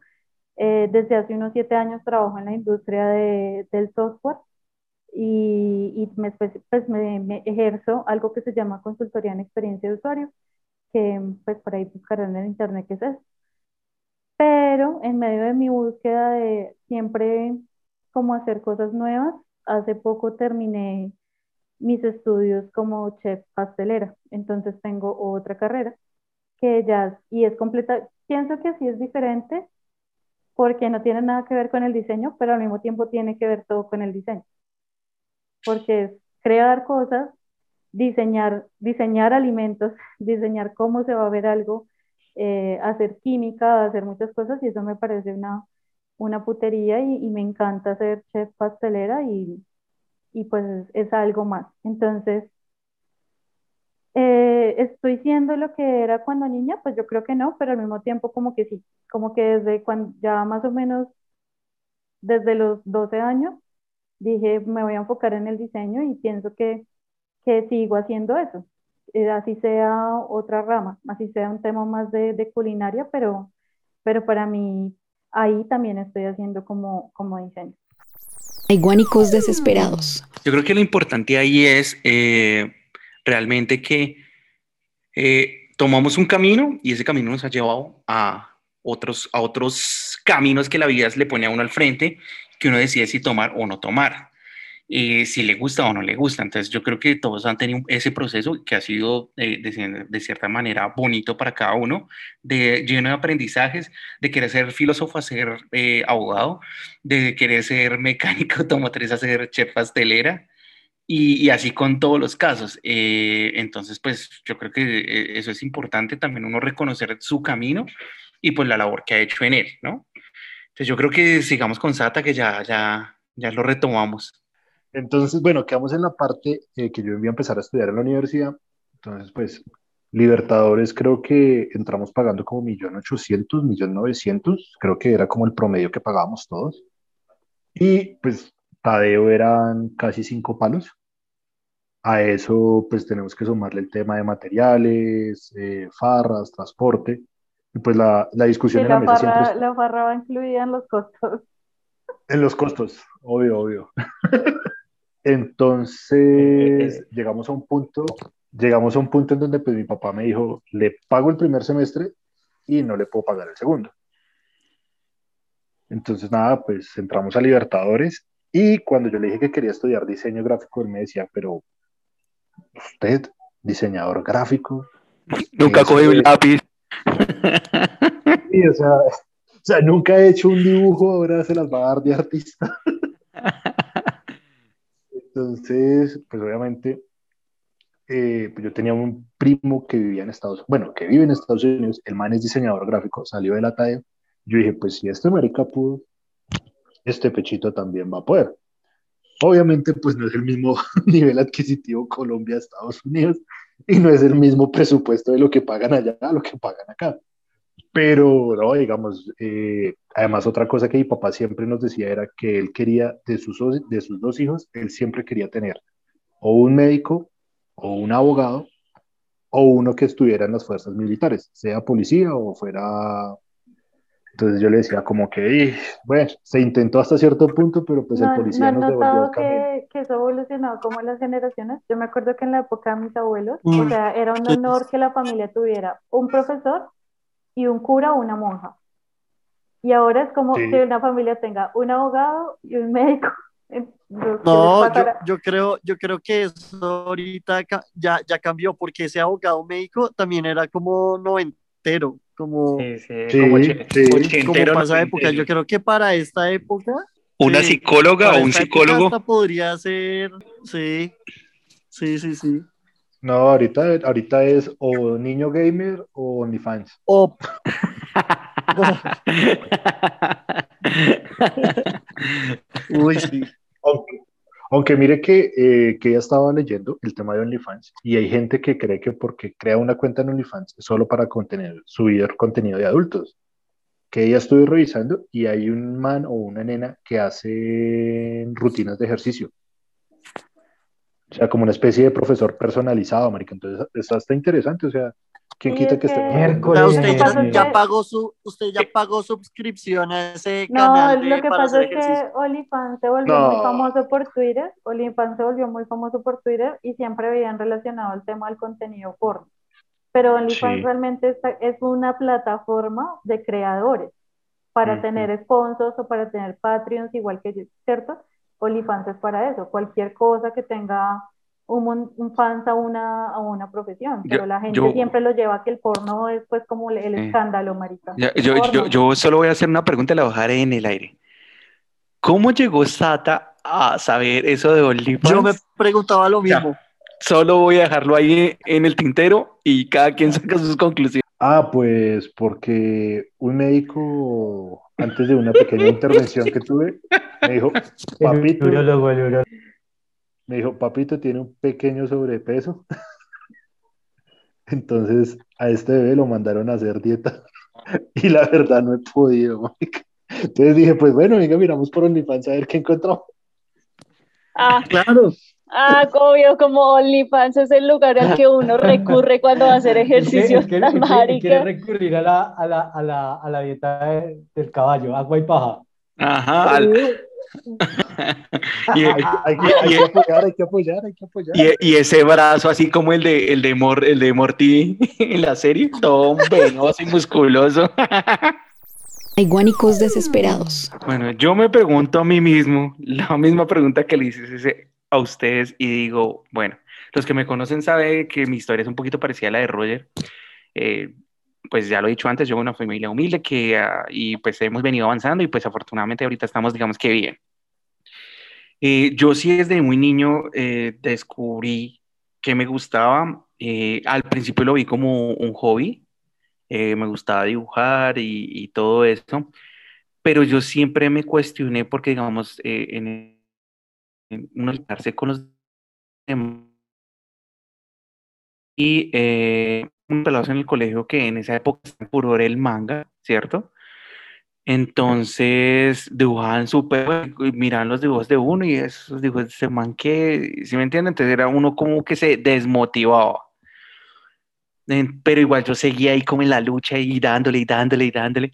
Eh, desde hace unos siete años trabajo en la industria de, del software y, y me, espe- pues me, me ejerzo algo que se llama consultoría en experiencia de usuario, que pues por ahí buscarán en internet qué es eso. Pero en medio de mi búsqueda de siempre como hacer cosas nuevas, hace poco terminé mis estudios como chef pastelera, entonces tengo otra carrera que ya, y es completa, pienso que sí es diferente, porque no tiene nada que ver con el diseño, pero al mismo tiempo tiene que ver todo con el diseño. Porque es crear cosas, diseñar, diseñar alimentos, diseñar cómo se va a ver algo, eh, hacer química, hacer muchas cosas, y eso me parece una, una putería y, me encanta ser chef pastelera y, y pues es algo más. Entonces, eh, ¿estoy siendo lo que era cuando niña? Pues yo creo que no, pero al mismo tiempo como que sí, como que desde cuando ya más o menos desde los 12 años dije me voy a enfocar en el diseño y pienso que, que sigo haciendo eso, eh, así sea otra rama, así sea un tema más de, de, culinaria, pero, pero para mí ahí también estoy haciendo como, como diseño. Hay guánicos desesperados. Yo creo que lo importante ahí es eh, realmente que eh, tomamos un camino y ese camino nos ha llevado a otros, a otros caminos que la vida le pone a uno al frente, que uno decide si tomar o no tomar, y si le gusta o no le gusta. Entonces yo creo que todos han tenido ese proceso que ha sido eh, de, de, cierta manera bonito para cada uno, de, lleno de aprendizajes, de querer ser filósofo a ser eh, abogado, de querer ser mecánico automotriz a ser chef pastelera, y, así con todos los casos. Eh, entonces, pues yo creo que eh, eso es importante también uno reconocer su camino y pues la labor que ha hecho en él, ¿no? Entonces yo creo que sigamos con Sata, que ya, ya, ya lo retomamos. Entonces, bueno, quedamos en la parte eh, que yo iba a empezar a estudiar en la universidad. Entonces, pues, Libertadores creo que entramos pagando como millón ochocientos, millón novecientos, creo que era como el promedio que pagábamos todos. Y pues Tadeo eran casi cinco palos. A eso pues tenemos que sumarle el tema de materiales, eh, farras, transporte. Y pues la, la discusión en la, mesa siempre... La farra va incluida en los costos. En los costos, obvio, obvio. Entonces llegamos a un punto, llegamos a un punto en donde pues mi papá me dijo, le pago el primer semestre y no le puedo pagar el segundo. Entonces nada, pues entramos a Libertadores y cuando yo le dije que quería estudiar diseño gráfico, él me decía, pero usted, diseñador gráfico. Nunca cogió un lápiz. Sí, o sea, o sea, nunca he hecho un dibujo, ahora se las va a dar de artista. Entonces, pues obviamente, eh, pues yo tenía un primo que vivía en Estados Unidos, bueno, que vive en Estados Unidos, el man es diseñador gráfico, salió de la TAE. Yo dije, pues si este marica pudo, este pechito también va a poder. Obviamente, pues no es el mismo nivel adquisitivo Colombia-Estados Unidos y no es el mismo presupuesto de lo que pagan allá lo que pagan acá. Pero, no, digamos, eh, además otra cosa que mi papá siempre nos decía era que él quería, de sus, de sus dos hijos, él siempre quería tener o un médico o un abogado o uno que estuviera en las fuerzas militares, sea policía o fuera. Entonces yo le decía como que, bueno, se intentó hasta cierto punto, pero pues el policía no nos devolvió al que, que eso evolucionó como las generaciones. Yo me acuerdo que en la época de mis abuelos, o sea, era un honor que la familia tuviera un profesor y un cura o una monja. Y ahora es como que una familia tenga un abogado y un médico. No, yo, yo, creo, yo creo que eso ahorita ya, ya cambió, porque ese abogado médico también era como noventero como, sí, sí, como, sí, como pasa época. Yo creo que para esta época. Una psicóloga o un psicólogo. Podría ser, sí, sí, sí, sí. No, ahorita, ahorita es o niño gamer o OnlyFans. O. Uy, sí. Okay. Aunque mire que, eh, que ella estaba leyendo el tema de OnlyFans y hay gente que cree que porque crea una cuenta en OnlyFans es solo para contener, subir contenido de adultos. Que ella estuve revisando y hay un man o una nena que hace rutinas de ejercicio. O sea, como una especie de profesor personalizado, marica. Entonces, está, está interesante. O sea, ¿Quién quita que esté usted ya, ya, pagó su, usted ya pagó suscripción a ese no, canal. No, lo que pasa es que OnlyFans se volvió muy famoso por Twitter. OnlyFans se volvió muy famoso por Twitter y siempre habían relacionado el tema del contenido porno. Pero OnlyFans realmente está, es una plataforma de creadores para tener sponsors o para tener Patreons, igual que yo, ¿cierto? OnlyFans es para eso. Cualquier cosa que tenga un, un fans a una, a una profesión, Yo- pero la gente yo- siempre lo lleva a que el porno es pues como el, escándalo, marica. Yo, yo, porno. yo solo voy a hacer una pregunta y la dejaré en el aire. ¿Cómo llegó Sata a saber eso de OnlyFans? Yo me preguntaba lo Ya. mismo. Solo voy a dejarlo ahí en el tintero y cada quien saca sus conclusiones. Ah, pues porque un médico, antes de una pequeña intervención que tuve, me dijo, El papito, urólogo, el urólogo. me dijo, papito tiene un pequeño sobrepeso. Entonces a este bebé lo mandaron a hacer dieta. Y la verdad no he podido, marica. Entonces dije, pues bueno, venga, miramos por OnlyFans a ver qué encontramos. Ah, Claro. Ah, obvio, como OnlyFans es el lugar al que uno recurre cuando va a hacer ejercicio. Es que, es que- quiere recurrir a la, a la, a la, a la dieta de- del caballo, agua y paja. Ajá. al- y, Hay, que- hay que, hay que apoyar, hay que apoyar, hay que apoyar. y- y ese brazo así como el de, el de, Mor- el de Morty en la serie, todo venoso y musculoso. Hay guánicos desesperados. Bueno, yo me pregunto a mí mismo la misma pregunta que le hice a ustedes y digo, bueno, los que me conocen saben que mi historia es un poquito parecida a la de Roger. Eh, pues ya lo he dicho antes, yo una familia humilde que, ah, y pues hemos venido avanzando y pues afortunadamente ahorita estamos, digamos que bien. Eh, yo sí desde muy niño eh, descubrí que me gustaba. eh, al principio lo vi como un hobby, eh, me gustaba dibujar y, y todo eso pero yo siempre me cuestioné porque, digamos, eh, en uno alinearse con los demás y eh, un pelado en el colegio que en esa época estaba furor el manga, ¿cierto? Entonces dibujaban súper, miraban los dibujos de uno y esos dibujos de ese man que, ¿sí me entienden? Entonces era uno como que se desmotivaba. Pero igual yo seguía ahí como en la lucha y dándole y dándole y dándole.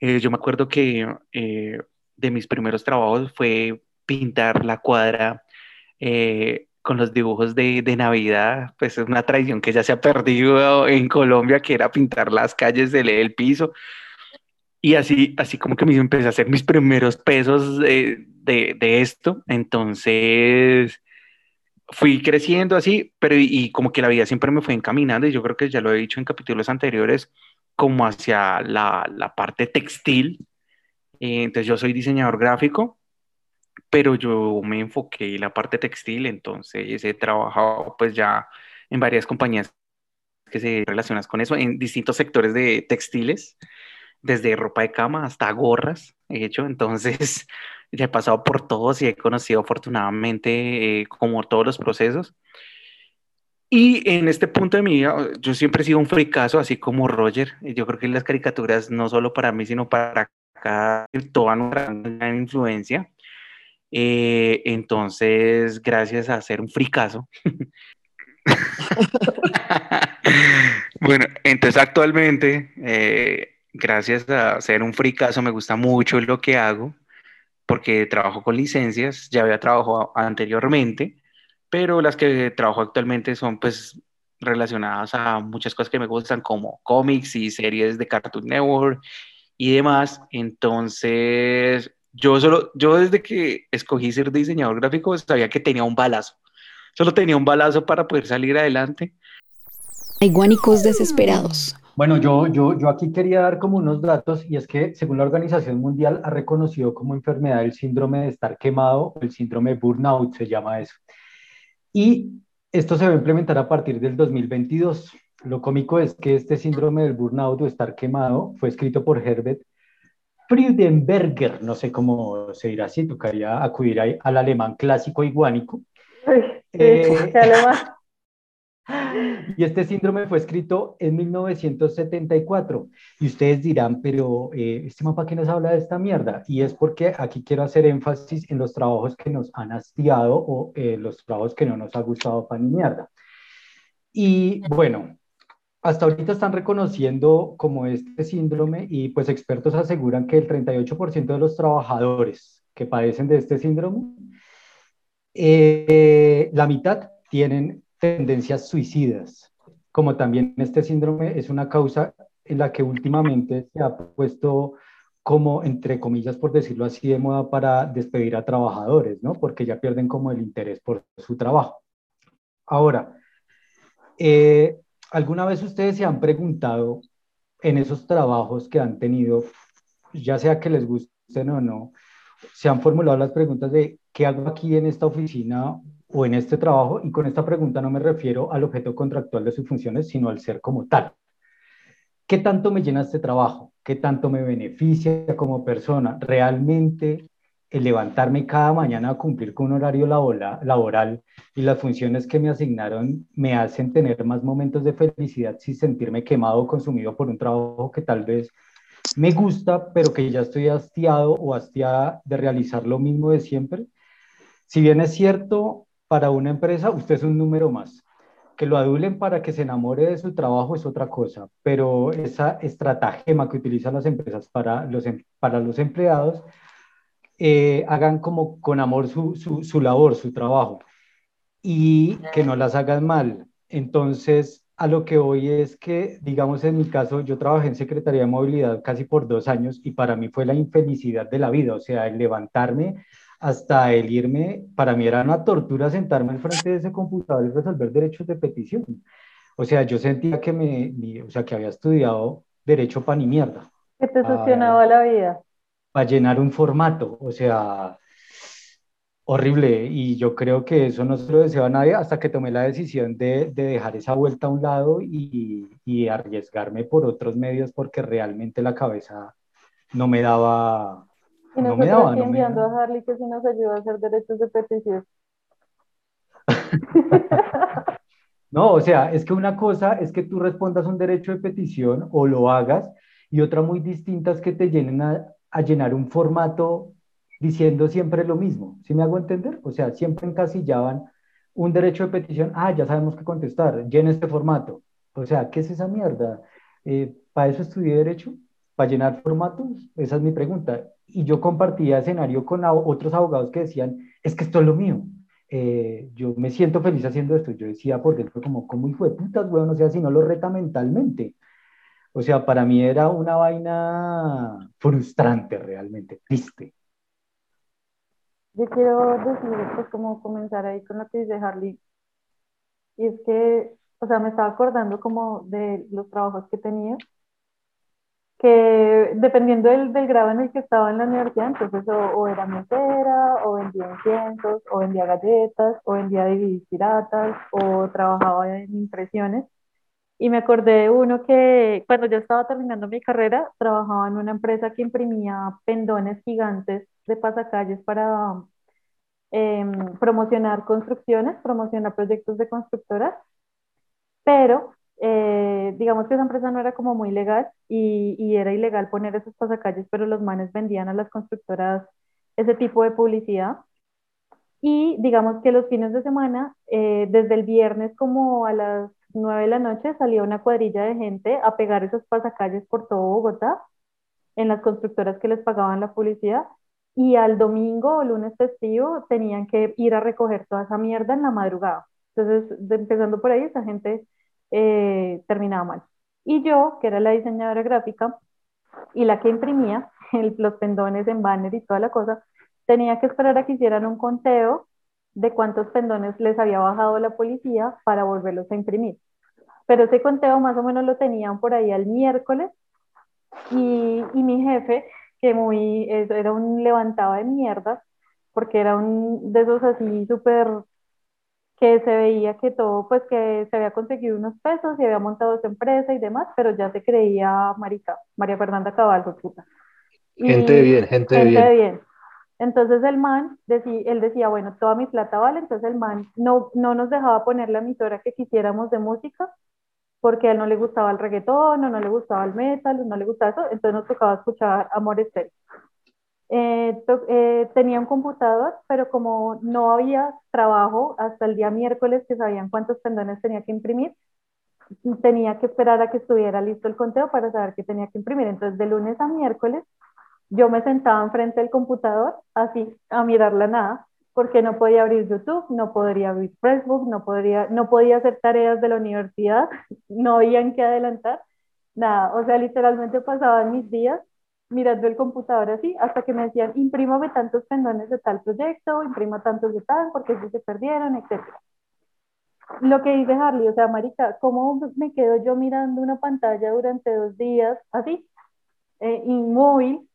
Eh, yo me acuerdo que eh, de mis primeros trabajos fue pintar la cuadra eh, con los dibujos de, de Navidad, pues es una tradición que ya se ha perdido en Colombia, que era pintar las calles del el piso. Y así, así como que me empecé a hacer mis primeros pesos de, de, esto. Entonces fui creciendo así, pero y, y como que la vida siempre me fue encaminando, y yo creo que ya lo he dicho en capítulos anteriores, como hacia la, la parte textil. Eh, entonces yo soy diseñador gráfico, pero yo me enfoqué en la parte textil, entonces he trabajado pues ya en varias compañías que se relacionan con eso, en distintos sectores de textiles, desde ropa de cama hasta gorras, he hecho, entonces ya he pasado por todos y he conocido afortunadamente eh, como todos los procesos. Y en este punto de mi vida, yo siempre he sido un fricazo, así como Roger. Yo creo que las caricaturas, no solo para mí, sino para cada, toda nuestra influencia. Eh, entonces, gracias a ser un fricazo. bueno, entonces actualmente, eh, gracias a ser un fricazo, me gusta mucho lo que hago, porque trabajo con licencias, ya había trabajado anteriormente, pero las que trabajo actualmente son pues relacionadas a muchas cosas que me gustan, como cómics y series de Cartoon Network y demás. Entonces, yo solo, yo desde que escogí ser diseñador gráfico, sabía que tenía un balazo. Solo tenía un balazo para poder salir adelante. Hay guánicos desesperados. Bueno, yo, yo, yo aquí quería dar como unos datos y es que según la Organización Mundial ha reconocido como enfermedad el síndrome de estar quemado el síndrome de burnout, se llama eso. Y esto se va a implementar a partir del 2022. Lo cómico es que este síndrome del burnout o estar quemado fue escrito por Herbert Freudenberger, no sé cómo se dirá así, tocaría acudir ahí al alemán clásico iguánico. Uy, sí, Eh, más. Y este síndrome fue escrito en 1974. Y ustedes dirán, pero eh, este mapa que nos habla de esta mierda. Y es porque aquí quiero hacer énfasis en los trabajos que nos han hastiado o eh, los trabajos que no nos ha gustado para ni mierda. Y bueno, hasta ahorita están reconociendo como este síndrome y pues expertos aseguran que el 38% de los trabajadores que padecen de este síndrome, eh, la mitad tienen tendencias suicidas, como también este síndrome es una causa en la que últimamente se ha puesto como, entre comillas, por decirlo así, de moda para despedir a trabajadores, ¿no? Porque ya pierden como el interés por su trabajo. Ahora, eh, ¿alguna vez ustedes se han preguntado en esos trabajos que han tenido, ya sea que les gusten o no, se han formulado las preguntas de qué hago aquí en esta oficina o en este trabajo? Y con esta pregunta no me refiero al objeto contractual de sus funciones, sino al ser como tal. ¿Qué tanto me llena este trabajo? ¿Qué tanto me beneficia como persona? ¿Realmente el levantarme cada mañana a cumplir con un horario laboral y las funciones que me asignaron me hacen tener más momentos de felicidad sin sentirme quemado o consumido por un trabajo que tal vez me gusta, pero que ya estoy hastiado o hastiada de realizar lo mismo de siempre. Si bien es cierto, para una empresa usted es un número más, que lo adulen para que se enamore de su trabajo es otra cosa, pero esa estratagema que utilizan las empresas para los, em, para los empleados, eh, hagan como con amor su, su, su, labor, su trabajo, y que no las hagan mal. Entonces, a lo que voy es que, digamos, en mi caso, yo trabajé en Secretaría de Movilidad casi por dos años y para mí fue la infelicidad de la vida, o sea, el levantarme hasta el irme, para mí era una tortura sentarme al frente de ese computador y resolver derechos de petición. O sea, yo sentía que me, o sea, que había estudiado derecho pan y mierda. Que te succionaba la vida. Para llenar un formato, o sea, horrible. Y yo creo que eso no se lo deseo a nadie hasta que tomé la decisión de, de dejar esa vuelta a un lado y, y arriesgarme por otros medios porque realmente la cabeza no me daba, y no me daba, no me a Harley que sí nos ayuda a hacer derechos de petición. No, o sea, es que una cosa es que tú respondas un derecho de petición o lo hagas y otra muy distinta es que te llenen a, a llenar un formato diciendo siempre lo mismo. ¿Sí me hago entender? O sea, siempre encasillaban un derecho de petición, ah, ya sabemos qué contestar, llena este formato. O sea, ¿qué es esa mierda? Eh, ¿Para eso estudié derecho? ¿Para llenar formatos? Esa es mi pregunta. Y yo compartía escenario con otros abogados que decían, es que esto es lo mío. Eh, yo me siento feliz haciendo esto. Yo decía por dentro como, como hijo de putas, weón, o sea, si no lo reta mentalmente. O sea, para mí era una vaina frustrante realmente, triste. Yo quiero decir, pues como comenzar ahí con lo que dice Harley, y es que, o sea, me estaba acordando como de los trabajos que tenía, que dependiendo del, del grado en el que estaba en la universidad, entonces o, o era mesera, o vendía inciensos, o vendía galletas, o vendía DVDs piratas, o trabajaba en impresiones. Y me acordé de uno que cuando yo estaba terminando mi carrera, trabajaba en una empresa que imprimía pendones gigantes de pasacalles para em, promocionar construcciones, promocionar proyectos de constructoras, pero eh, digamos que esa empresa no era como muy legal y, y era ilegal poner esos pasacalles, pero los manes vendían a las constructoras ese tipo de publicidad. Y digamos que los fines de semana, eh, desde el viernes como a las 9 de la noche, salía una cuadrilla de gente a pegar esos pasacalles por todo Bogotá en las constructoras que les pagaban la publicidad. Y al domingo o lunes festivo tenían que ir a recoger toda esa mierda en la madrugada. Entonces, empezando por ahí, esa gente eh, terminaba mal. Y yo, que era la diseñadora gráfica y la que imprimía los pendones en banner y toda la cosa, tenía que esperar a que hicieran un conteo de cuántos pendones les había bajado la policía para volverlos a imprimir. Pero ese conteo más o menos lo tenían por ahí al miércoles y, y mi jefe, que muy, era un levantado de mierdas, porque era un de esos así súper que se veía que todo, pues que se había conseguido unos pesos y había montado su empresa y demás, pero ya se creía marica, María Fernanda Cabal, puta. Gente de bien, gente gente de bien. bien. Entonces el man, decí- él decía, bueno, toda mi plata vale, entonces el man no, no nos dejaba poner la emisora que quisiéramos de música, porque a él no le gustaba el reggaetón, o no le gustaba el metal, o no le gustaba eso, entonces nos tocaba escuchar Amor Estéreo. Eh, eh, tenía un computador, pero como no había trabajo hasta el día miércoles que sabían cuántos pendones tenía que imprimir, tenía que esperar a que estuviera listo el conteo para saber qué tenía que imprimir. Entonces, de lunes a miércoles, yo me sentaba enfrente del computador, así, a mirar la nada, porque no podía abrir YouTube, no podría abrir Facebook, no podría, no podía hacer tareas de la universidad, no habían que adelantar, nada. O sea, literalmente pasaban mis días mirando el computador así, hasta que me decían, imprímame tantos pendones de tal proyecto, imprima tantos de tal, porque si se perdieron, etc. lo que dice Harley, o sea, marica, ¿cómo me quedo yo mirando una pantalla durante dos días así, eh, inmóvil?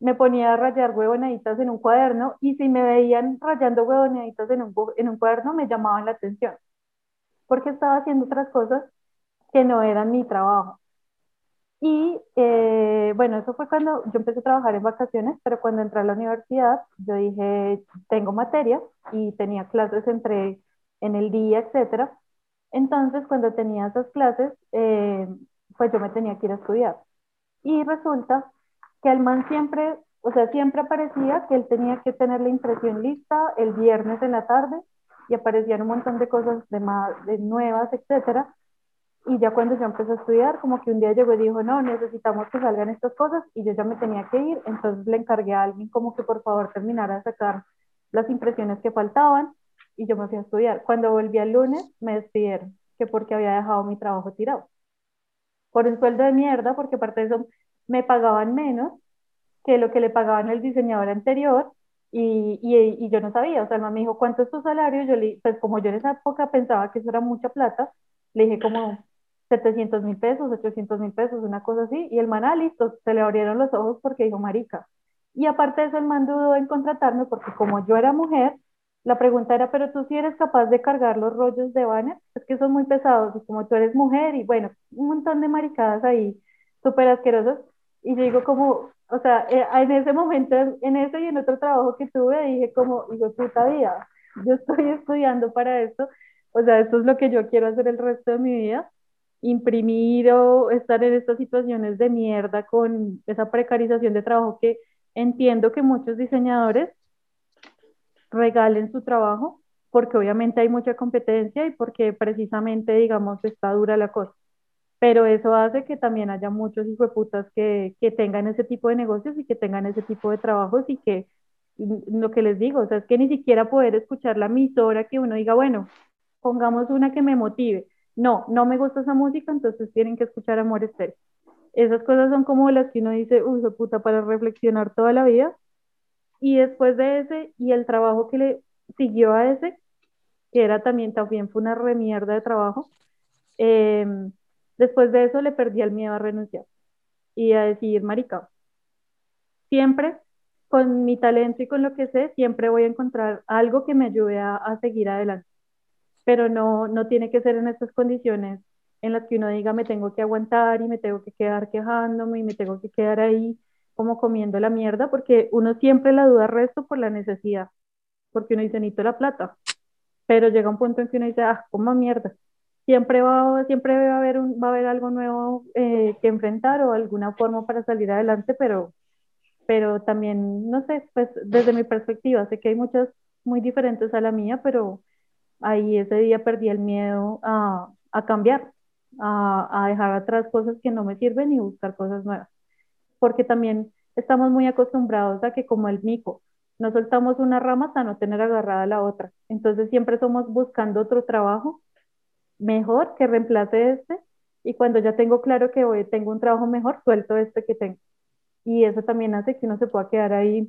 Me ponía a rayar huevonaditas en un cuaderno y si me veían rayando huevonaditas en un, en un cuaderno me llamaban la atención, porque estaba haciendo otras cosas que no eran mi trabajo. Y eh, bueno, eso fue cuando yo empecé a trabajar en vacaciones, pero cuando entré a la universidad, yo dije, tengo materia y tenía clases entre en el día, etcétera. Entonces, cuando tenía esas clases, eh, pues yo me tenía que ir a estudiar. Y resulta que el man siempre, o sea, siempre aparecía que él tenía que tener la impresión lista el viernes en la tarde y aparecían un montón de cosas de, más, de nuevas, etcétera y ya cuando yo empecé a estudiar, como que un día llegó y dijo, no, necesitamos que salgan estas cosas y yo ya me tenía que ir, entonces le encargué a alguien como que por favor terminara de sacar las impresiones que faltaban y yo me fui a estudiar. Cuando volví el lunes me despidieron, que porque había dejado mi trabajo tirado. Por un sueldo de mierda, porque aparte de eso me pagaban menos que lo que le pagaban el diseñador anterior y, y, yo no sabía, o sea, el me dijo, ¿cuánto es tu salario? Yo le, pues como yo en esa época pensaba que eso era mucha plata, le dije como 700 mil pesos, 800 mil pesos, una cosa así, y el man, ah, listo, se le abrieron los ojos porque dijo marica. Y aparte de eso, el man dudó en contratarme porque como yo era mujer, la pregunta era, pero tú sí eres capaz de cargar los rollos de banner, es que son muy pesados, y como tú eres mujer, y bueno, un montón de maricadas ahí, súper asquerosas, y digo como, o sea, eh, en ese momento, en ese y en otro trabajo que tuve, dije como, digo, puta vida, yo estoy estudiando para esto, o sea, esto es lo que yo quiero hacer el resto de mi vida, imprimir o estar en estas situaciones de mierda con esa precarización de trabajo que entiendo que muchos diseñadores regalen su trabajo porque obviamente hay mucha competencia y porque precisamente, digamos, está dura la cosa. Pero eso hace que también haya muchos hijueputas que, que tengan ese tipo de negocios y que tengan ese tipo de trabajos y que lo que les digo, o sea, es que ni siquiera poder escuchar la emisora que uno diga, bueno, pongamos una que me motive no, no me gusta esa música, entonces tienen que escuchar Amor Estéreo. Esas cosas son como las que uno dice, uy, puta, para reflexionar toda la vida. Y después de ese, y el trabajo que le siguió a ese, que era también, también fue una remierda de trabajo, em, después de eso le perdí el miedo a renunciar y a decir, marica, siempre con mi talento y con lo que sé, siempre voy a encontrar algo que me ayude a seguir adelante pero no, no tiene que ser en estas condiciones en las que uno diga me tengo que aguantar y me tengo que quedar quejándome y me tengo que quedar ahí como comiendo la mierda, porque uno siempre la duda resto por la necesidad, porque uno dice necesito la plata, pero llega un punto en que uno dice, ah, como mierda, siempre va, siempre va a haber, un, va a haber algo nuevo eh, que enfrentar o alguna forma para salir adelante, pero, pero también, no sé, pues desde mi perspectiva, sé que hay muchas muy diferentes a la mía, pero ahí ese día perdí el miedo a, a cambiar, a, a, dejar atrás cosas que no me sirven y buscar cosas nuevas. Porque también estamos muy acostumbrados a que como el mico, no soltamos una rama hasta no tener agarrada la otra. Entonces siempre somos buscando otro trabajo mejor que reemplace este y cuando ya tengo claro que hoy tengo un trabajo mejor, suelto este que tengo. Y eso también hace que uno se pueda quedar ahí.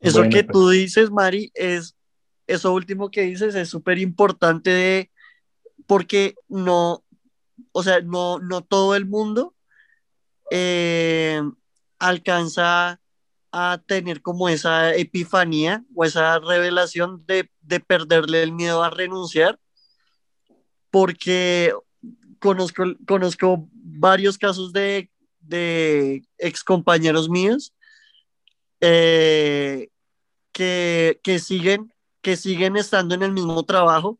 Eso que tú pues. dices, Mari, es eso último que dices es súper importante de, porque no, o sea, no, no todo el mundo eh, alcanza a tener como esa epifanía o esa revelación de, perderle el miedo a renunciar, porque conozco, conozco varios casos de, de ex compañeros míos eh, que, que siguen que siguen estando en el mismo trabajo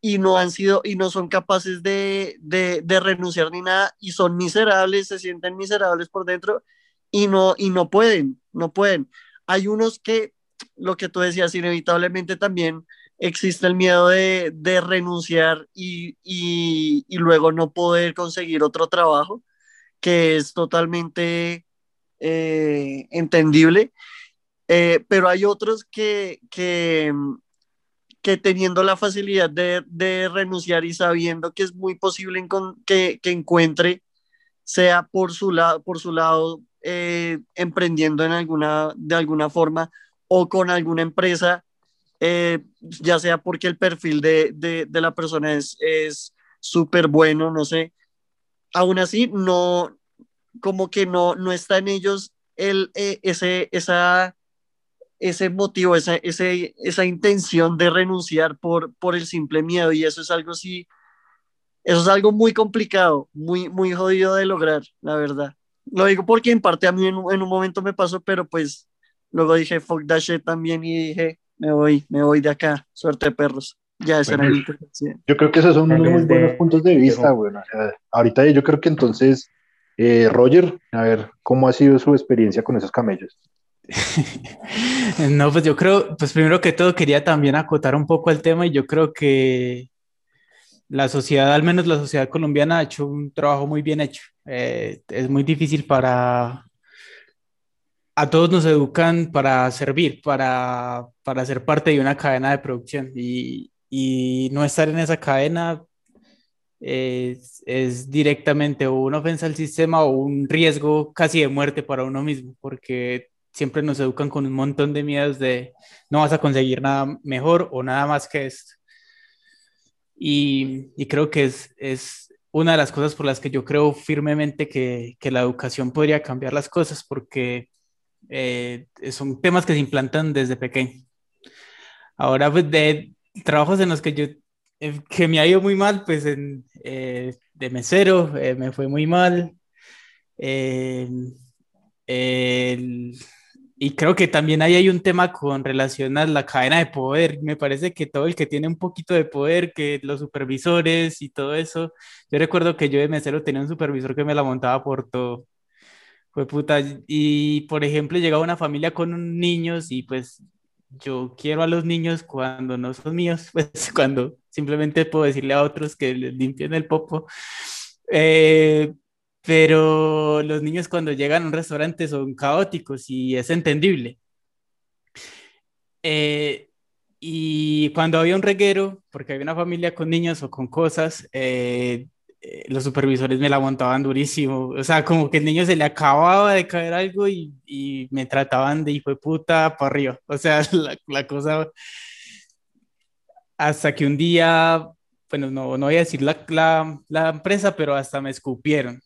y no han sido y no son capaces de, de, renunciar ni nada y son miserables, se sienten miserables por dentro y no, y no pueden, no pueden. Hay unos que, lo que tú decías, inevitablemente también existe el miedo de, de renunciar y, y, y, luego no poder conseguir otro trabajo, que es totalmente eh, entendible. Eh, pero hay otros que, que, que teniendo la facilidad de, de, renunciar y sabiendo que es muy posible que, que, encuentre, sea por su, lado por su lado eh, emprendiendo en alguna, de alguna forma o con alguna empresa, eh, ya sea porque el perfil de, de, de la persona es súper bueno, no sé. Aún así, no, como que no, no está en ellos el, eh, ese, esa, ese motivo, esa, ese, esa intención de renunciar por, por el simple miedo. Y eso es algo sí, eso es algo muy complicado, muy, muy jodido de lograr, la verdad. Lo digo porque en parte a mí en, en un momento me pasó, pero pues luego dije fuck that shit también y dije, me voy, me voy de acá, suerte de perros. Ya, esa Bueno, era mi intervención. Yo creo que esos son Él muy buenos puntos de vista, bueno. ahorita yo creo que entonces, eh, Roger, a ver, ¿cómo ha sido su experiencia con esos camellos? No, pues yo creo, pues primero que todo quería también acotar un poco el tema y yo creo que la sociedad, al menos la sociedad colombiana, ha hecho un trabajo muy bien hecho. Eh, es muy difícil para... A todos nos educan para servir, para, para ser parte de una cadena de producción y, y no estar en esa cadena es, es directamente una ofensa al sistema o un riesgo casi de muerte para uno mismo, porque siempre nos educan con un montón de miedos de no vas a conseguir nada mejor o nada más que esto. Y, y creo que es, es una de las cosas por las que yo creo firmemente que, que la educación podría cambiar las cosas, porque eh, son temas que se implantan desde pequeño. Ahora, pues, de trabajos en los que yo, eh, que me ha ido muy mal, pues, en, eh, de mesero, eh, me fue muy mal. Eh, el- y creo que también ahí hay un tema con relación a la cadena de poder. Me parece que todo el que tiene un poquito de poder, que los supervisores y todo eso. Yo recuerdo que yo de mesero tenía un supervisor que me la montaba por todo. Fue puta. Y por ejemplo, llegaba una familia con niños y pues yo quiero a los niños cuando no son míos, pues cuando simplemente puedo decirle a otros que les limpien el popo. Eh, pero los niños cuando llegan a un restaurante son caóticos y es entendible. Eh, y cuando había un reguero, porque había una familia con niños o con cosas, eh, eh, los supervisores me la montaban durísimo. O sea, como que el niño se le acababa de caer algo y, y me trataban de hijo de puta para arriba. O sea, la, la cosa hasta que un día, bueno, no, no voy a decir la, la, la empresa, pero hasta me escupieron.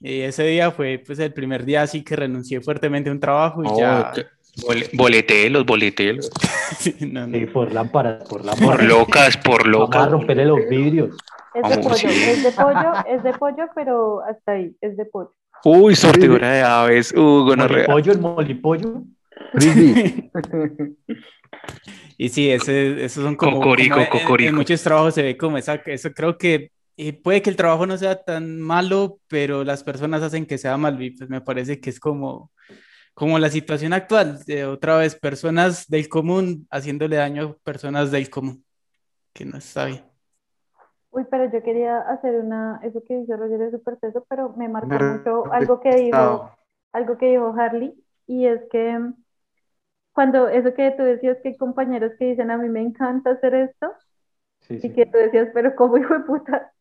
Y ese día fue pues el primer día así que renuncié fuertemente a un trabajo y Oh, ya... que- bole- boletelos, boletelos. no, no. Sí, por lámparas, por Por lámparas. locas, por Vamos a locas. romperle los vidrios. Es de pollo, sí. es de pollo, es de pollo, pero hasta ahí, es de pollo. Uy, sortidora de aves. Uh, gonorrea. Molipollo, el molipollo. Y sí, ese, esos son como, Cocorico, como en- en, cocorico. muchos trabajos se ve como esa, eso creo que eh, puede que el trabajo no sea tan malo, pero las personas hacen que sea malo y pues me parece que es como, como la situación actual, de otra vez personas del común haciéndole daño a personas del común, que no está bien. Uy, pero yo quería hacer una, eso que dice Roger es súper teso, pero me marcó Pero- mucho algo que dijo, algo que dijo Harley, y es que cuando eso que tú decías que hay compañeros que dicen a mí me encanta hacer esto, Sí, y sí. que tú decías, pero ¿cómo hijo de puta?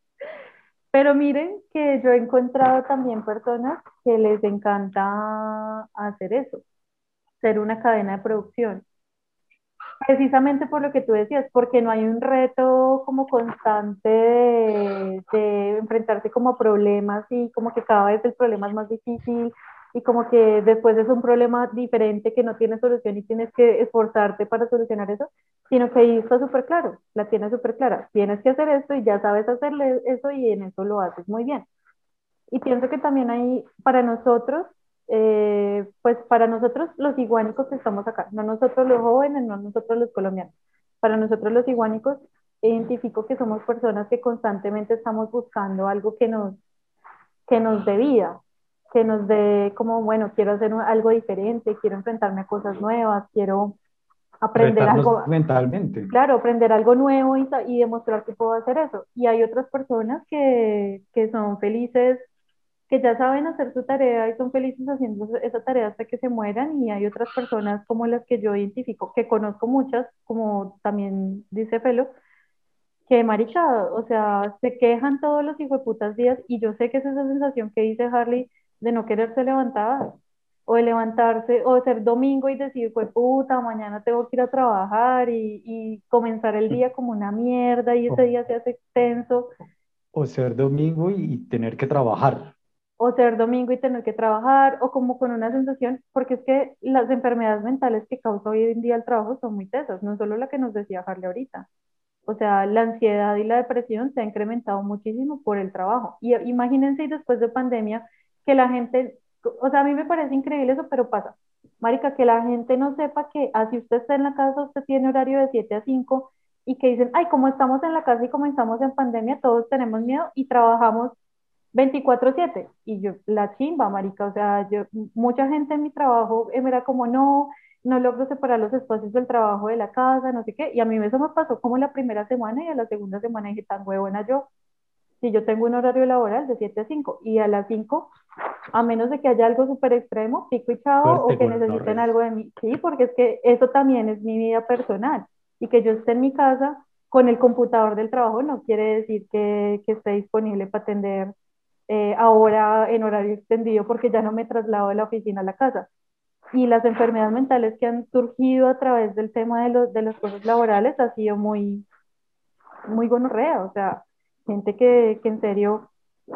Pero miren que yo he encontrado también personas que les encanta hacer eso, ser una cadena de producción. Precisamente por lo que tú decías, porque no hay un reto como constante de, de enfrentarse como a problemas y como que cada vez el problema es más difícil y como que después es un problema diferente que no tiene solución y tienes que esforzarte para solucionar eso, sino que ahí está súper claro, la tienes súper clara, tienes que hacer esto y ya sabes hacerle eso y en eso lo haces muy bien. Y pienso que también hay para nosotros, eh, pues para nosotros los iguánicos que estamos acá, no nosotros los jóvenes, no nosotros los colombianos, para nosotros los iguánicos, identifico que somos personas que constantemente estamos buscando algo que nos, que nos dé vida, que nos dé como, bueno, quiero hacer algo diferente, quiero enfrentarme a cosas nuevas, quiero aprender Retarnos algo, mentalmente. claro, aprender algo nuevo y, y demostrar que puedo hacer eso. Y hay otras personas que, que son felices, que ya saben hacer su tarea y son felices haciendo esa tarea hasta que se mueran. Y hay otras personas como las que yo identifico, que conozco muchas, como también dice Felo, que marica, o sea, se quejan todos los hijueputas días y yo sé que es esa sensación que dice Harley de no quererse levantar, o de levantarse, o de ser domingo y decir, pues puta, mañana tengo que ir a trabajar y, y comenzar el día como una mierda y ese día se hace extenso, O ser domingo y tener que trabajar. O ser domingo y tener que trabajar, o como con una sensación, porque es que las enfermedades mentales que causa hoy en día el trabajo son muy tesas, no solo la que nos decía Harley ahorita. O sea, la ansiedad y la depresión se ha incrementado muchísimo por el trabajo. Y imagínense y después de pandemia que la gente, o sea, a mí me parece increíble eso, pero pasa. Marica, que la gente no sepa que así usted está en la casa, usted tiene horario de 7 a 5 y que dicen, ay, como estamos en la casa y como estamos en pandemia, todos tenemos miedo y trabajamos 24/7. Y yo, la chimba, marica, o sea, yo, mucha gente en mi trabajo eh, era como, no, no logro separar los espacios del trabajo de la casa, no sé qué. Y a mí eso me pasó como la primera semana y a la segunda semana dije, tan huevona yo. Si yo tengo un horario laboral de 7 a 5 y a las 5, a menos de que haya algo súper extremo, pico y chao, o que necesiten algo de mí. Sí, porque es que eso también es mi vida personal. Y que yo esté en mi casa con el computador del trabajo no quiere decir que, que esté disponible para atender eh, ahora en horario extendido porque ya no me traslado de la oficina a la casa. Y las enfermedades mentales que han surgido a través del tema de los, de las cosas laborales ha sido muy, muy gonorrea, o sea, gente que, que en serio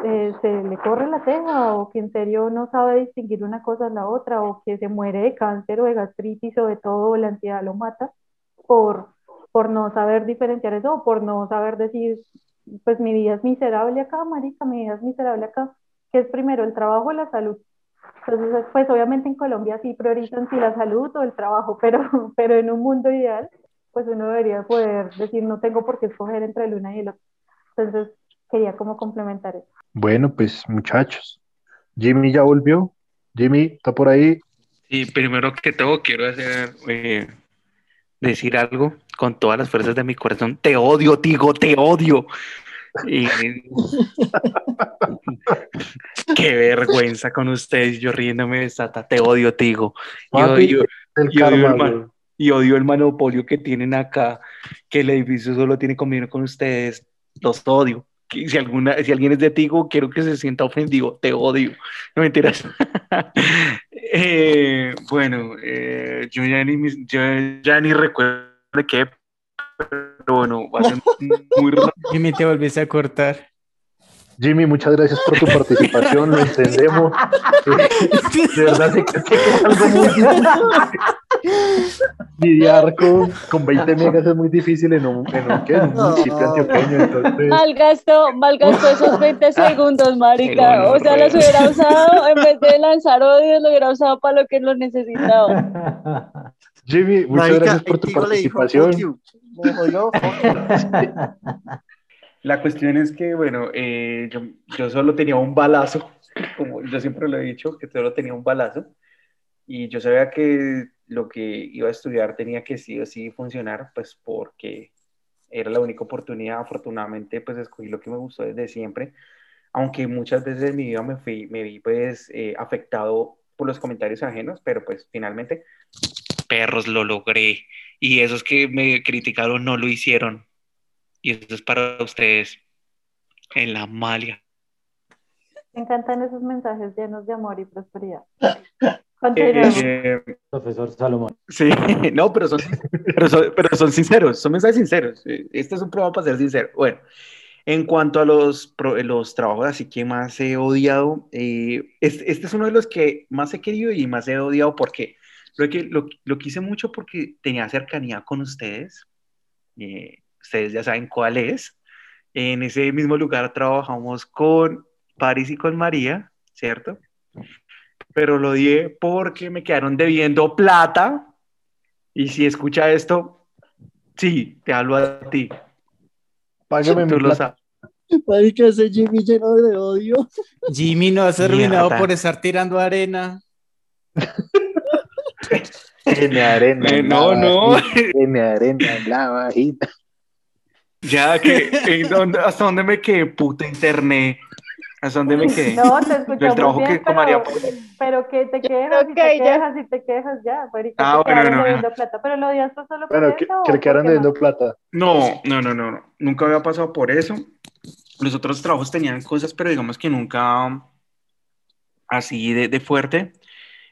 eh, se le corre la teja o que en serio no sabe distinguir una cosa de la otra o que se muere de cáncer o de gastritis o de todo, la ansiedad lo mata por, por no saber diferenciar eso o por no saber decir, pues mi vida es miserable acá, marica, mi vida es miserable acá, que es primero el trabajo o la salud. Entonces, pues obviamente en Colombia sí priorizan si la salud o el trabajo, pero, pero en un mundo ideal, pues uno debería poder decir, no tengo por qué escoger entre el una y el otro. Entonces, quería como complementar eso. Bueno, pues muchachos, Jimmy ya volvió. Jimmy, ¿está por ahí? Y primero que todo quiero hacer eh, decir algo con todas las fuerzas de mi corazón. Te odio, Tigo, te odio. Y- Qué vergüenza con ustedes, yo riéndome de Sata. Te odio, Tigo. Y Papi, odio, El y odio el karma, man- güey. y odio el monopolio que tienen acá, que el edificio solo tiene convenio con ustedes. Los odio. Si, alguna, si alguien es de Tigo, quiero que se sienta ofendido. Te odio. No mentiras. Eh, bueno, eh, yo, ya ni, yo ya ni recuerdo de qué, pero bueno, va a ser muy rápido. Jimmy, te volviste a cortar. Jimmy, muchas gracias por tu participación, lo entendemos. De verdad, sé que sé que es algo muy difícil. Lidiar con, con 20 megas es muy difícil en un, en un, ¿qué? En un municipio antioqueño. Entonces, Malgastó, malgastó esos 20 segundos, marica. O sea, los hubiera usado, en vez de lanzar odios, lo hubiera usado para lo que lo necesitaba. Jimmy, muchas Marica, gracias por tu participación. La cuestión es que, bueno, eh, yo, yo solo tenía un balazo, como yo siempre lo he dicho, que solo tenía un balazo, y yo sabía que lo que iba a estudiar tenía que sí o sí funcionar, pues porque era la única oportunidad, afortunadamente, pues escogí lo que me gustó desde siempre, aunque muchas veces en mi vida me, fui, me vi pues eh, afectado por los comentarios ajenos, pero pues finalmente, perros, lo logré, y esos que me criticaron no lo hicieron. Y eso es para ustedes en la malia. Me encantan esos mensajes llenos de amor y prosperidad. Continuemos. Eh, Profesor Salomón. sí, no, pero son, pero, son, pero son sinceros, son mensajes sinceros. Eh, Este es un programa para ser sincero. Bueno, en cuanto a los, los trabajos así que más he odiado, eh, este, este es uno de los que más he querido y más he odiado porque lo, que, lo, lo quise mucho porque tenía cercanía con ustedes. Eh, ustedes ya saben cuál es. En ese mismo lugar trabajamos con Paris y con María, ¿cierto? Pero lo odié porque me quedaron debiendo plata. Y si escucha esto, sí, te hablo a ti. Págame mi lo plata. sabes. Marica, ese Jimmy lleno de odio. Jimmy no has arruinado Mierda. por estar tirando arena. Tiene arena. Eh, en no, la no. Tiene arena en la vagina. Ya que, ¿en dónde- ¿hasta dónde me quedé? Puta internet. ¿Hasta dónde me quedé? No, te Del escuchamos trabajo bien, que con María pero, pero que te quejas y Ok, te ya. quejas y te quejas ya, marica, Ah, te bueno, quedaron no, debiendo plata, pero lo odias tú solo por Bueno, que, eso, que ¿o le quedaron por debiendo plata. No, no, no, no, no. Nunca había pasado por eso. Los otros trabajos tenían cosas, pero digamos que nunca así de, de fuerte.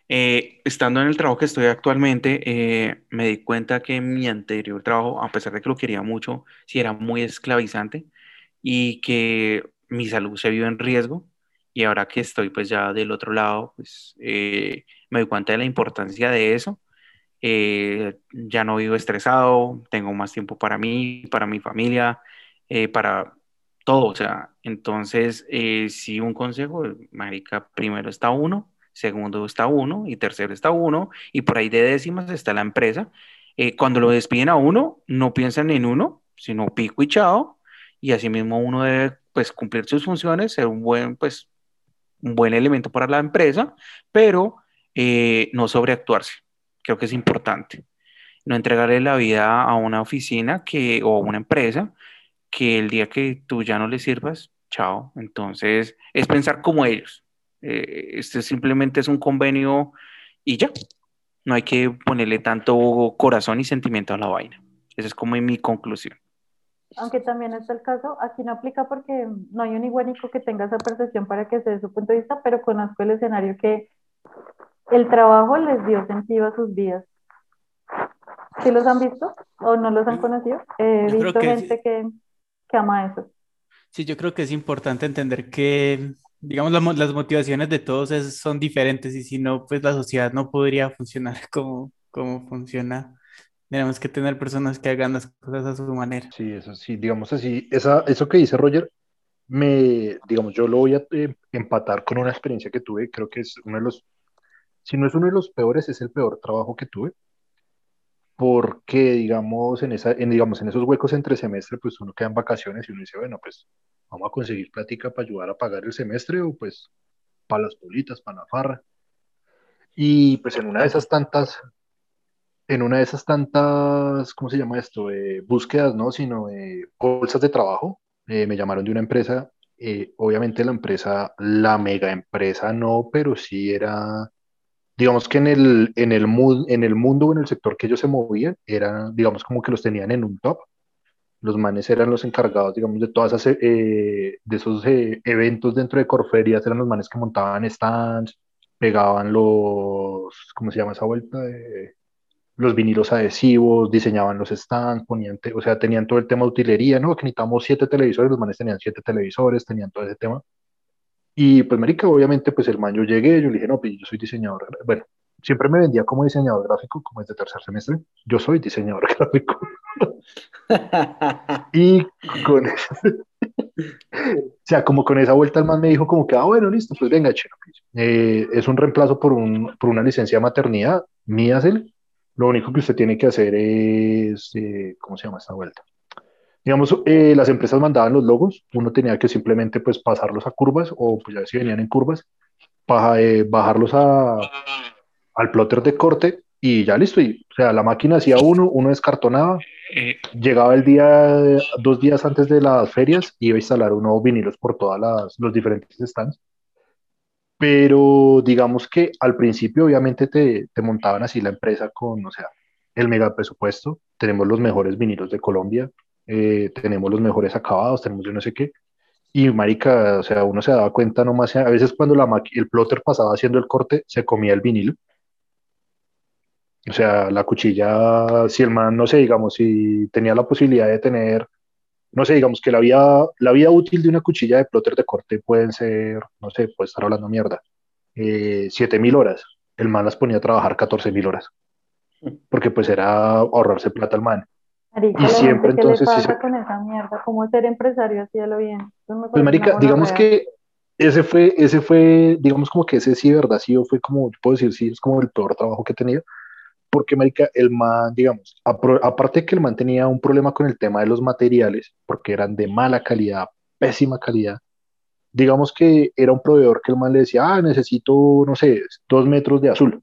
Eh, estando en el trabajo que estoy actualmente, eh, me di cuenta que mi anterior trabajo, a pesar de que lo quería mucho, sí era muy esclavizante y que mi salud se vio en riesgo. Y ahora que estoy pues ya del otro lado, pues eh, me doy cuenta de la importancia de eso. ya no vivo estresado, tengo más tiempo para mí, para mi familia, para todo. O sea, entonces, si un consejo, marica, primero está uno segundo está uno y tercero está uno y por ahí de décimas está la empresa. Eh, cuando lo despiden a uno, no piensan en uno, sino pico y chao y asimismo uno debe pues cumplir sus funciones, ser un buen pues un buen elemento para la empresa, pero eh, no sobreactuarse. Creo que es importante. No entregarle la vida a una oficina que, o a una empresa que el día que tú ya no le sirvas, chao. Entonces, es pensar como ellos. Eh, este simplemente es un convenio y ya. No hay que ponerle tanto corazón y sentimiento a la vaina. Esa es como mi conclusión. Aunque también es el caso, aquí no aplica porque no hay un iguanico que tenga esa percepción para que se dé su punto de vista, pero conozco el escenario que el trabajo les dio sentido a sus vidas. ¿Sí los han visto o no los han conocido? He visto gente que, que ama eso. Sí, yo creo que es importante entender que digamos, las motivaciones de todos son diferentes y si no, pues la sociedad no podría funcionar como, como funciona. Tenemos que tener personas que hagan las cosas a su manera. Sí, eso sí, digamos así, esa, eso que dice Roger, me, digamos, yo lo voy a eh, empatar con una experiencia que tuve, creo que es uno de los, si no es uno de los peores, es el peor trabajo que tuve, porque, digamos, en, esa, en, digamos, en esos huecos entre semestre, pues uno queda en vacaciones y uno dice, bueno, pues vamos a conseguir plática para ayudar a pagar el semestre o pues para las politas, para la farra. Y pues en una de esas tantas, en una de esas tantas, ¿cómo se llama esto? Eh, búsquedas, ¿no? Sino bolsas de trabajo. Eh, me llamaron de una empresa. Eh, obviamente la empresa, la mega empresa no, pero sí era, digamos que en el, en el, en el mundo en el sector que ellos se movían, era, digamos, como que los tenían en un top los manes eran los encargados, digamos, de todas esas, eh, de esos eh, eventos dentro de Corferias, eran los manes que montaban stands, pegaban los, ¿cómo se llama esa vuelta? Los vinilos adhesivos, diseñaban los stands, ponían, o sea, tenían todo el tema de utilería, ¿no? Que necesitamos siete televisores, los manes tenían siete televisores, tenían todo ese tema. Y pues, marica, obviamente, pues el man yo llegué, yo le dije, no, pues yo soy diseñador, bueno, siempre me vendía como diseñador gráfico, como es de tercer semestre, yo soy diseñador gráfico. y con eso, o sea, como con esa vuelta el man me dijo como que, ah, bueno, listo, pues venga, chino. Eh, es un reemplazo por, un, por una licencia de maternidad, míasel. Lo único que usted tiene que hacer es, eh, ¿cómo se llama esta vuelta? Digamos, eh, las empresas mandaban los logos, uno tenía que simplemente pues pasarlos a curvas o pues ya si venían en curvas, para, bajarlos a, al plotter de corte y ya listo. Y, o sea, la máquina hacía uno, uno descartonaba, eh, llegaba el día, dos días antes de las ferias, iba a instalar unos vinilos por todos los diferentes stands. Pero digamos que al principio obviamente te, te montaban así la empresa con, o sea, el mega presupuesto, tenemos los mejores vinilos de Colombia, eh, tenemos los mejores acabados, tenemos yo no sé qué. Y marica, o sea, uno se daba cuenta nomás, a veces cuando la el plotter pasaba haciendo el corte, se comía el vinilo o sea, la cuchilla, si el man, no sé, digamos, si tenía la posibilidad de tener, no sé, digamos que la vida, la vida útil de una cuchilla de plotter de corte pueden ser, no sé, puede estar hablando mierda, eh, 7000 horas. El man las ponía a trabajar 14000 horas. Porque pues era ahorrarse plata al man. y siempre entonces. ¿qué le pasa con esa mierda? ¿Cómo ser empresario así lo bien? Pues, marica, digamos que ese fue, ese fue, digamos como que ese sí, verdad, sí, fue como, puedo decir, sí, es como el peor trabajo que he tenido, porque, marica, el man, digamos, aparte que el man tenía un problema con el tema de los materiales, porque eran de mala calidad, pésima calidad, digamos que era un proveedor que el man le decía, ah, necesito, no sé, dos metros de azul.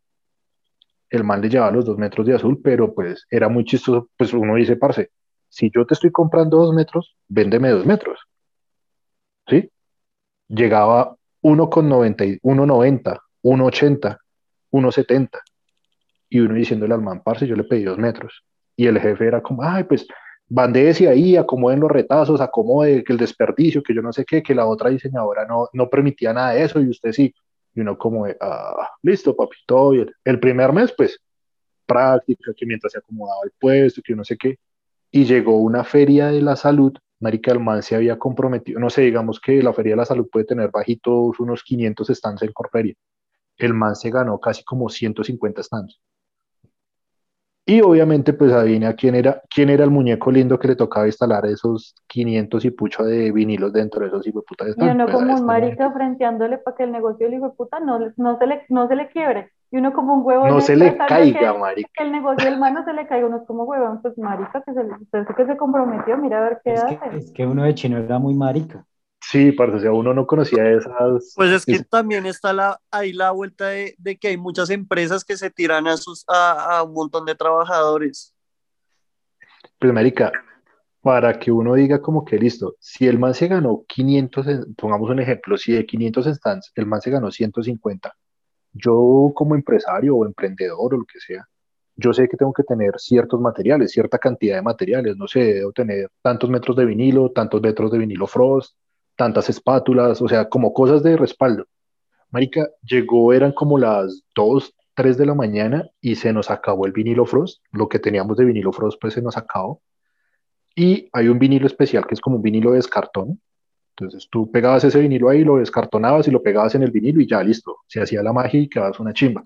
El man le llevaba los dos metros de azul, pero pues era muy chistoso, pues uno dice, parce, si yo te estoy comprando dos metros, véndeme dos metros. ¿Sí? Llegaba 1,90, 1,90, 1,80, 1,70 y uno diciéndole al man, parce, yo le pedí dos metros. Y el jefe era como, ay, pues bandese ahí, acomoden los retazos, acomode que el desperdicio, que yo no sé qué, que la otra diseñadora no, no permitía nada de eso y usted sí. Y uno como, ah, listo, papi, todo bien. El primer mes, pues, práctica, que mientras se acomodaba el puesto, que no sé qué. Y llegó una feria de la salud, Marica el man se había comprometido, no sé, digamos que la feria de la salud puede tener bajitos unos 500 stands en Corferia. El man se ganó casi como 150 stands. Y obviamente, pues adivina quién era, quién era el muñeco lindo que le tocaba instalar esos 500 y pucho de vinilos dentro de esos hijos puta de Y uno Pues, como un este marica frenteándole para que el negocio del hijo de puta no, no, se le, no se le quiebre. Y uno como un huevo No se le caiga, que, marica. que el negocio del mano se le caiga. Uno es como huevón, pues marica, que se, que se comprometió, mira a ver qué Es que, hace. es que uno de chino era muy marica. Sí, parce, o sea, uno no conocía esas. Pues es que también está la, ahí la vuelta de, de que hay muchas empresas que se tiran a, sus, a, a un montón de trabajadores. Pues, marica, para que uno diga como que listo, si el man se ganó 500, en- pongamos un ejemplo, si de 500 stands el man se ganó 150, yo como empresario o emprendedor o lo que sea, yo sé que tengo que tener ciertos materiales, cierta cantidad de materiales, no sé, debo tener tantos metros de vinilo, tantos metros de vinilo frost, tantas espátulas, o sea, como cosas de respaldo. Marica, llegó, eran como las 2, 3 de la mañana y se nos acabó el vinilo frost, lo que teníamos de vinilo frost pues se nos acabó. Y hay un vinilo especial que es como un vinilo de descartón. Entonces tú pegabas ese vinilo ahí, lo descartonabas y lo pegabas en el vinilo y ya listo. Se hacía la magia y quedabas una chimba.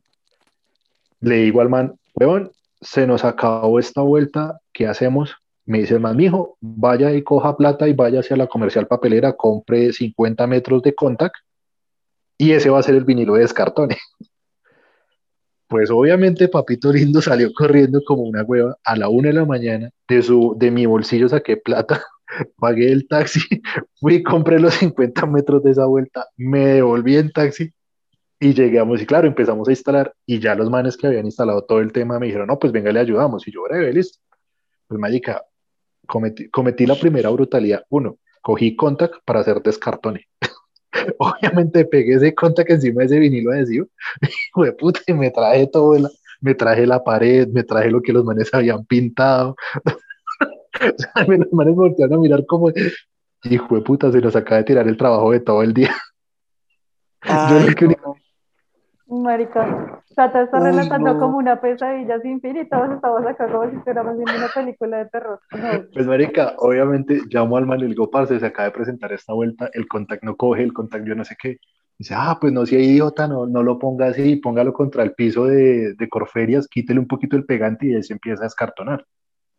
Le digo al man, weón, se nos acabó esta vuelta, ¿qué hacemos? Me dice el man, mijo, vaya y coja plata y vaya hacia la comercial papelera, compre 50 metros de contact y ese va a ser el vinilo de descartone. Pues obviamente Papito Lindo salió corriendo como una hueva a la una de la mañana, de, su, de mi bolsillo saqué plata, pagué el taxi, fui compré los 50 metros de esa vuelta, me devolví en taxi y llegamos y claro, empezamos a instalar y ya los manes que habían instalado todo el tema me dijeron, no, pues venga, le ayudamos y yo, breve, listo. Pues mágica, cometí, cometí la primera brutalidad. Uno, cogí contact para hacer descartone. Obviamente pegué ese contact encima de ese vinilo adhesivo, de puta, y me traje todo, la, me traje la pared, me traje lo que los manes habían pintado. o sea, los manes voltearon a mirar como, hijo de puta, se nos acaba de tirar el trabajo de todo el día. Ay, Yo lo que único- Marica, Tata está Uy, relatando no. como una pesadilla sin fin y todos estamos acá como si estuviéramos viendo una película de terror. No. Pues, marica, obviamente llamo al man y le digo, parce, se acaba de presentar esta vuelta, el contact no coge, el contact yo no sé qué. Dice, ah, pues no sea idiota, no, no lo ponga así, póngalo contra el piso de, de Corferias, quítele un poquito el pegante y ahí se empieza a escartonar.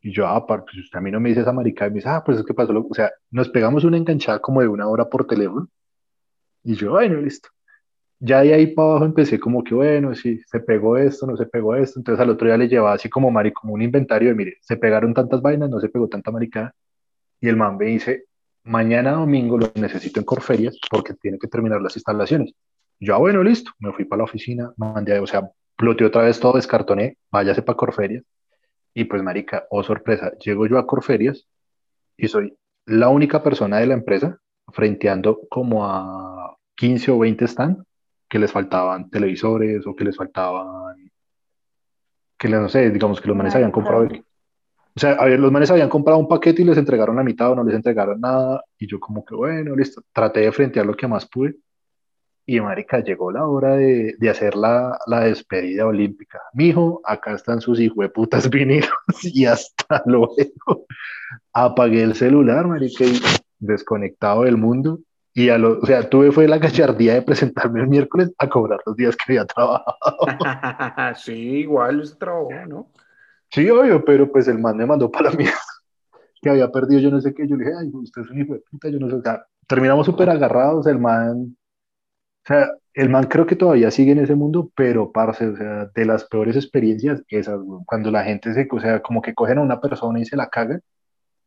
Y yo, ah, par- pues usted a mí no me dice esa marica, y me dice, ah, pues es que pasó, lo-". o sea, nos pegamos una enganchada como de una hora por teléfono. Y yo, bueno, listo. Ya de ahí para abajo empecé como que, bueno, sí, se pegó esto, no se pegó esto. Entonces al otro día le llevaba así como, mari, como un inventario de, mire, se pegaron tantas vainas, no se pegó tanta maricada. Y el man me dice, mañana domingo lo necesito en Corferias porque tiene que terminar las instalaciones. Yo, ah, bueno, listo. Me fui para la oficina, mandé, o sea, ploteé otra vez todo, descartoné, váyase para Corferias. Y pues, marica, oh sorpresa, llego yo a Corferias y soy la única persona de la empresa frenteando como a 15 o 20 stand que les faltaban televisores o que les faltaban, que les, no sé, digamos que los manes habían comprado, o sea, a ver, los manes habían comprado un paquete y les entregaron la mitad o no les entregaron nada y yo como que bueno, listo, traté de frentear lo que más pude y marica, llegó la hora de, de hacer la, la despedida olímpica. Mijo, acá están sus hijueputas vinilos y hasta luego. Apagué el celular, marica, y desconectado del mundo. Y a lo, o sea, tuve fue la gallardía de presentarme el miércoles a cobrar los días que había trabajado. sí, igual ese trabajo, ¿no? Sí, obvio, pero pues el man me mandó para la mierda. Que había perdido yo no sé qué. Yo le dije, ay, usted es un hijo de puta, yo no sé. O sea, terminamos súper agarrados. El man, o sea, el man creo que todavía sigue en ese mundo, pero parce, o sea, de las peores experiencias, esas, cuando la gente se, o sea, como que cogen a una persona y se la cagan,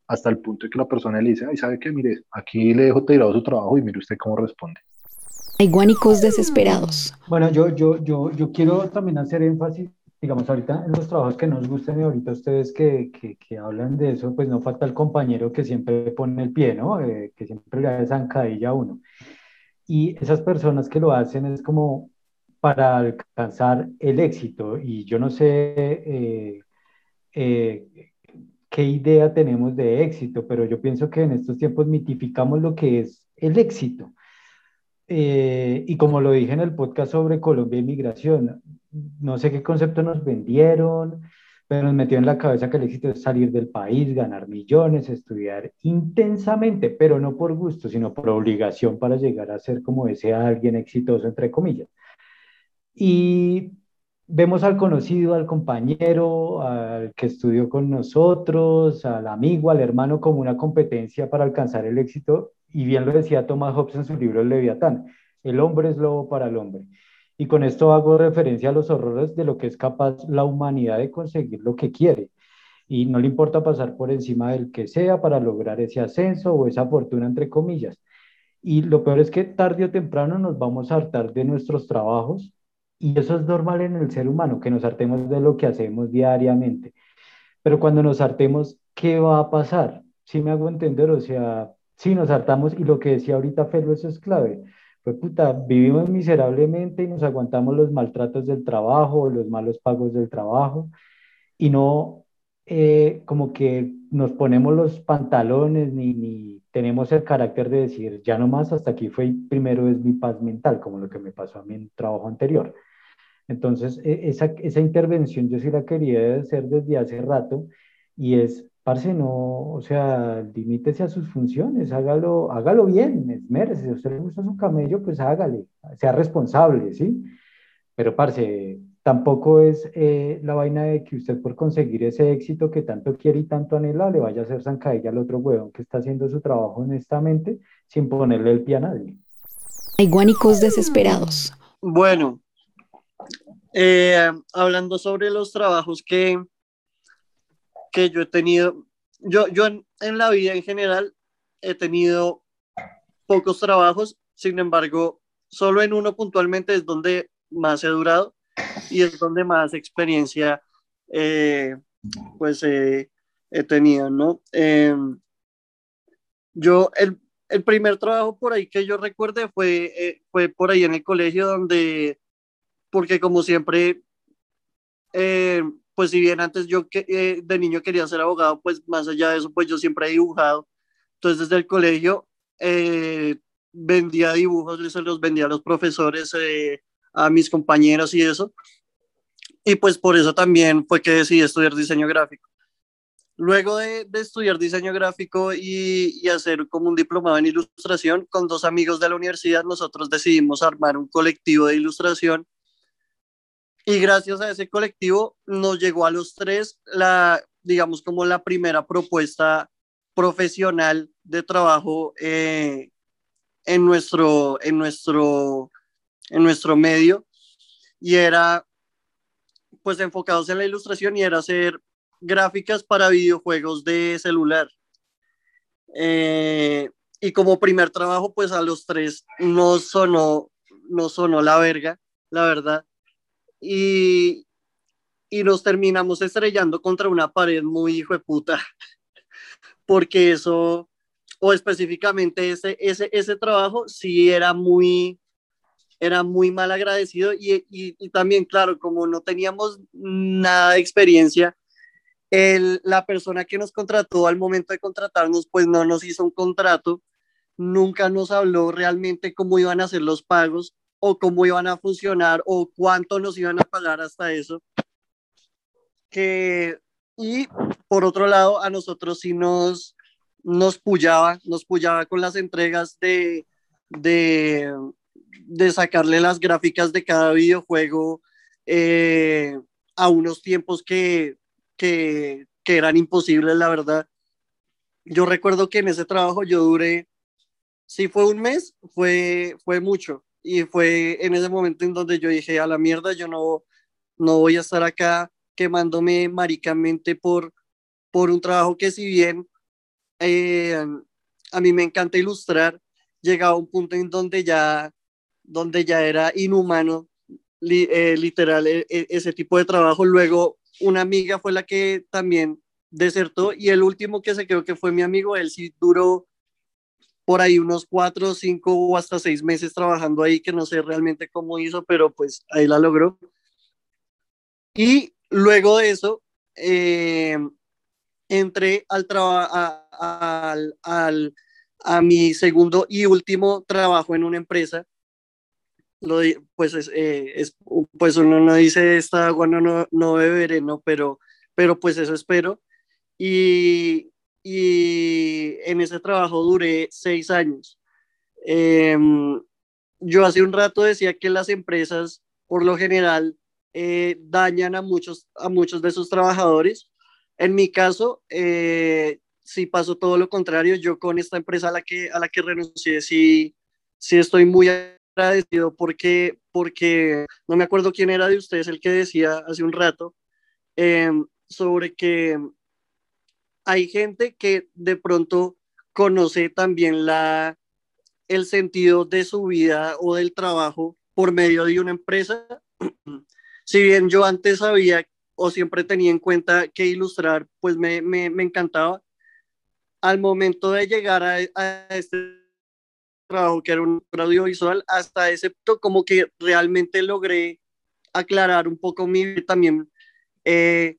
hasta el punto de que la persona le dice, ay, ¿sabe qué? Mire, aquí le dejo tirado su trabajo y mire usted cómo responde. Hay guánicos desesperados. Bueno, yo, yo, yo, yo quiero también hacer énfasis, digamos, ahorita en los trabajos que nos gustan y ahorita ustedes que, que, que hablan de eso, pues no falta el compañero que siempre pone el pie, ¿no? Eh, que siempre le da zancadilla a uno. Y esas personas que lo hacen es como para alcanzar el éxito. Y yo no sé eh, eh, qué idea tenemos de éxito, pero yo pienso que en estos tiempos mitificamos lo que es el éxito. eh, y como lo dije en el podcast sobre Colombia y migración, no sé qué concepto nos vendieron, pero nos metió en la cabeza que el éxito es salir del país, ganar millones, estudiar intensamente, pero no por gusto, sino por obligación para llegar a ser como ese alguien exitoso, entre comillas. Y vemos al conocido, al compañero, al que estudió con nosotros, al amigo, al hermano como una competencia para alcanzar el éxito. Y bien lo decía Thomas Hobbes en su libro El Leviatán, el hombre es lobo para el hombre. Y con esto hago referencia a los horrores de lo que es capaz la humanidad de conseguir lo que quiere. Y no le importa pasar por encima del que sea para lograr ese ascenso o esa fortuna, entre comillas. Y lo peor es que tarde o temprano nos vamos a hartar de nuestros trabajos. Y eso es normal en el ser humano, que nos hartemos de lo que hacemos diariamente. Pero cuando nos hartemos, ¿qué va a pasar? Si me hago entender, o sea, si nos hartamos, y lo que decía ahorita Felo, eso es clave pues puta, vivimos miserablemente y nos aguantamos los maltratos del trabajo, los malos pagos del trabajo y no eh, como que nos ponemos los pantalones ni, ni tenemos el carácter de decir, ya no más, hasta aquí fue primero es mi paz mental, como lo que me pasó a mí en trabajo anterior. Entonces, e, esa, esa intervención yo sí la quería hacer desde hace rato y es parce, no, o sea, limítese a sus funciones, hágalo, hágalo bien, esmérese, si a usted le gusta su camello, pues hágale, sea responsable, ¿sí? Pero, parce, tampoco es eh, la vaina de que usted por conseguir ese éxito que tanto quiere y tanto anhela, le vaya a hacer zancadilla al otro huevón que está haciendo su trabajo honestamente sin ponerle el pie a nadie. Hay guánicos desesperados. Bueno, eh, hablando sobre los trabajos que, que yo he tenido, yo, yo en, la vida en general he tenido pocos trabajos, sin embargo, solo en uno puntualmente es donde más he durado y es donde más experiencia eh, pues he tenido, ¿no? Em, yo, el, el, primer trabajo por ahí que yo recuerde fue, eh, fue por ahí en el colegio donde, porque como siempre, eh, pues si bien antes yo eh, de niño quería ser abogado, pues más allá de eso, pues yo siempre he dibujado. Entonces desde el colegio eh, vendía dibujos, les los vendía a los profesores, eh, a mis compañeros y eso. Y pues por eso también fue que decidí estudiar diseño gráfico. Luego de, de estudiar diseño gráfico y, y, hacer como un diplomado en ilustración, con dos amigos de la universidad, nosotros decidimos armar un colectivo de ilustración y gracias a ese colectivo nos llegó a los tres la, digamos, como la primera propuesta profesional de trabajo eh, en, nuestro, en, nuestro, en nuestro medio. Y era, pues, enfocados en la ilustración y era hacer gráficas para videojuegos de celular. Eh, y como primer trabajo, pues a los tres no sonó, no sonó la verga, la verdad y, y nos terminamos estrellando contra una pared muy hijo de puta, porque eso, o específicamente ese, ese, ese trabajo, sí era muy, era muy mal agradecido y, y, también, claro, como no teníamos nada de experiencia, el, la persona que nos contrató al momento de contratarnos, pues no nos hizo un contrato, nunca nos habló realmente cómo iban a ser los pagos o cómo iban a funcionar o cuánto nos iban a pagar hasta eso. Que, y por otro lado, a nosotros sí nos, nos pullaba, nos pullaba con las entregas de, de, de sacarle las gráficas de cada videojuego eh, a unos tiempos que, que, que eran imposibles, la verdad. Yo recuerdo que en ese trabajo yo duré, si fue un mes, fue, fue mucho, y fue en ese momento en donde yo dije, a la mierda, yo no, no voy a estar acá quemándome maricamente por, por un trabajo que si bien eh, a mí me encanta ilustrar, llegaba a un punto en donde ya, donde ya era inhumano, eh, literal, e, e, ese tipo de trabajo. Luego una amiga fue la que también desertó y el último que se creo que fue mi amigo, él sí duró por ahí unos cuatro, cinco o hasta seis meses trabajando ahí, que no sé realmente cómo hizo, pero pues ahí la logró. Y luego de eso, eh, entré al, al, al, a mi segundo y último trabajo en una empresa lo, pues, es, eh, es, pues uno no dice esta agua no, no, no beberé, ¿no? Pero, pero pues eso espero. Y, y en ese trabajo duré seis años. Em, yo hace un rato decía que las empresas, por lo general, eh, dañan a muchos, a muchos de sus trabajadores. En mi caso, eh, sí pasó todo lo contrario. Yo con esta empresa a la que, a la que renuncié, sí, sí estoy muy agradecido porque, porque no me acuerdo quién era de ustedes el que decía hace un rato em, sobre que hay gente que de pronto conoce también la, el sentido de su vida o del trabajo por medio de una empresa. si bien yo antes sabía o siempre tenía en cuenta que ilustrar, pues me, me, me encantaba, al momento de llegar a, este trabajo que era un audiovisual, hasta ese punto como que realmente logré aclarar un poco mi también, eh,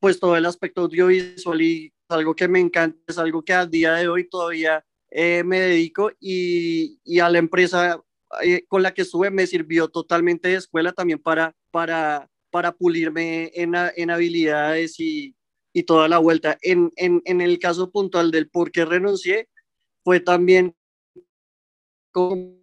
pues todo el aspecto audiovisual y algo que me encanta, es algo que a día de hoy todavía eh, me dedico y, y, a la empresa eh, con la que estuve me sirvió totalmente de escuela también para, para, para pulirme en, en habilidades y, y, toda la vuelta. En, en, en, el caso puntual del por qué renuncié, fue también como,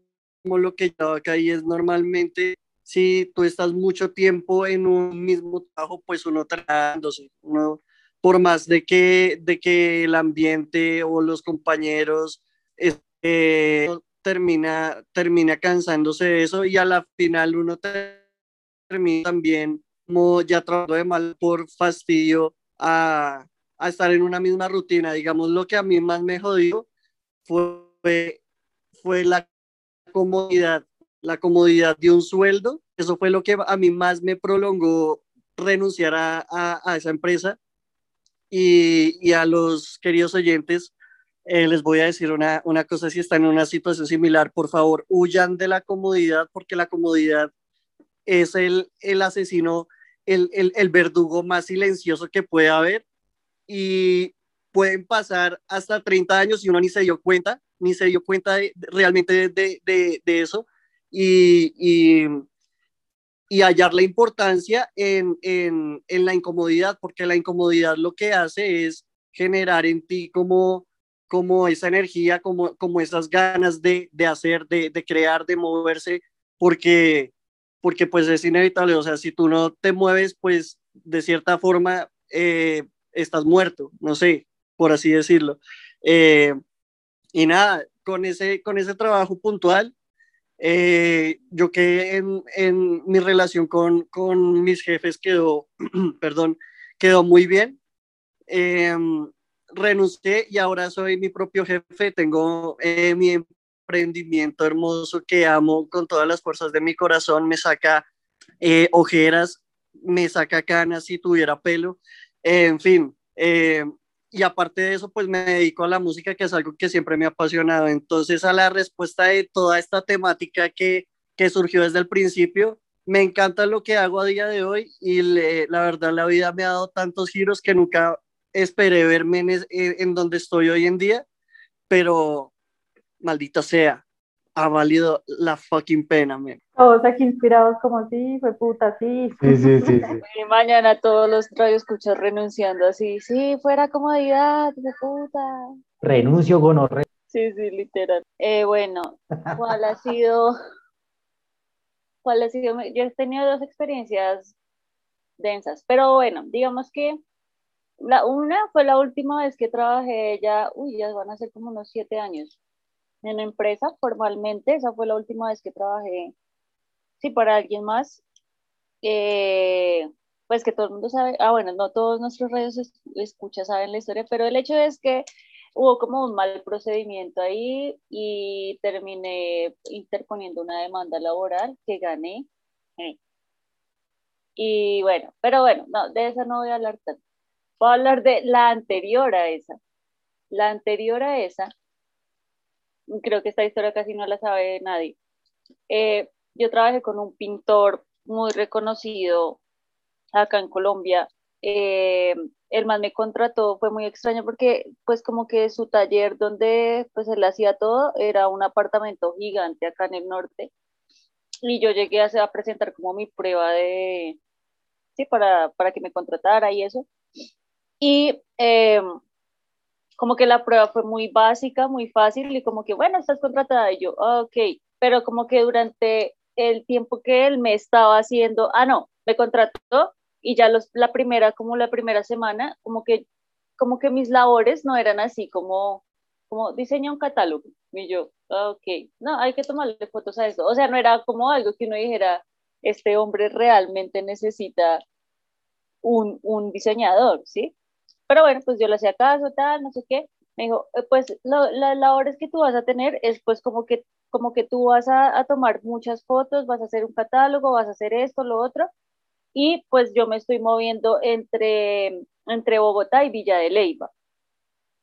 como lo que yo acá y es normalmente si tú estás mucho tiempo en un mismo trabajo, pues uno tratándose, uno por más de que, de que el ambiente o los compañeros eh, termina, termina cansándose de eso y a la final uno termina también como ya trabajando de mal por fastidio a, a, estar en una misma rutina. Digamos, lo que a mí más me jodió fue, fue la comodidad, la comodidad de un sueldo. Eso fue lo que a mí más me prolongó renunciar a, a, esa empresa y, y, a los queridos oyentes, eh, les voy a decir una, una cosa, si están en una situación similar, por favor, huyan de la comodidad, porque la comodidad es el, el asesino, el, el, el verdugo más silencioso que puede haber y pueden pasar hasta 30 años y uno ni se dio cuenta, ni se dio cuenta realmente de, de, de eso. Y, y, y hallar la importancia en, en, en, la incomodidad, porque la incomodidad lo que hace es generar en ti como, como esa energía, como, como esas ganas de, de hacer, de, de, crear, de moverse, porque, porque pues es inevitable, o sea, si tú no te mueves, pues de cierta forma eh, estás muerto, no sé, por así decirlo. Eh, y nada, con ese, con ese trabajo puntual, eh, yo que en, en, mi relación con, con, mis jefes quedó, perdón, quedó muy bien. Eh, renuncié y ahora soy mi propio jefe. Tengo eh, mi emprendimiento hermoso que amo con todas las fuerzas de mi corazón. Me saca eh, ojeras, me saca canas si tuviera pelo. en fin, eh, y aparte de eso, pues me dedico a la música, que es algo que siempre me ha apasionado. Entonces, a la respuesta de toda esta temática que, que surgió desde el principio, me encanta lo que hago a día de hoy y la verdad la vida me ha dado tantos giros que nunca esperé verme en, en donde estoy hoy en día, pero maldita sea, ha valido la fucking pena, man. Todos aquí inspirados como sí, fue puta, sí. Sí, sí, sí. sí. Y mañana todos los radioescuchas renunciando así, sí, fuera comodidad, de puta. Renuncio, gonorre. Sí, sí, literal. Eh, bueno, ¿cuál ha sido? ¿Cuál ha sido? Yo he tenido dos experiencias densas, pero bueno, digamos que la una fue la última vez que trabajé ya, uy, ya van a ser como unos siete años en empresa formalmente. Esa fue la última vez que trabajé, sí, para alguien más. Eh, pues que todo el mundo sabe, ah, bueno, no todos nuestros radios escuchas saben la historia, pero el hecho es que hubo como un mal procedimiento ahí y terminé interponiendo una demanda laboral que gané. Y bueno, pero bueno, no, de esa no voy a hablar tanto. Voy a hablar de la anterior a esa. La anterior a esa creo que esta historia casi no la sabe nadie. Eh, yo trabajé con un pintor muy reconocido acá en Colombia. Eh, el man me contrató, fue muy extraño porque pues como que su taller donde pues él hacía todo era un apartamento gigante acá en el norte y yo llegué a, a presentar como mi prueba de, sí, para, para que me contratara y eso. Y eh, como que la prueba fue muy básica, muy fácil y como que, bueno, estás contratada y yo, ah, ok, pero como que durante el tiempo que él me estaba haciendo, ah, no, me contrató y ya los, la primera, como la primera semana, como que, como que mis labores no eran así como, como diseña un catálogo. Y yo, ah, ok, no, hay que tomarle fotos a eso. O sea, no era como algo que uno dijera, este hombre realmente necesita un, un diseñador, ¿sí? Pero bueno, pues yo le hacía caso, tal, no sé qué. Me dijo, eh, pues lo, las labores que tú vas a tener es pues como que, como que tú vas a, tomar muchas fotos, vas a hacer un catálogo, vas a hacer esto, lo otro. Y pues yo me estoy moviendo entre, entre Bogotá y Villa de Leyva.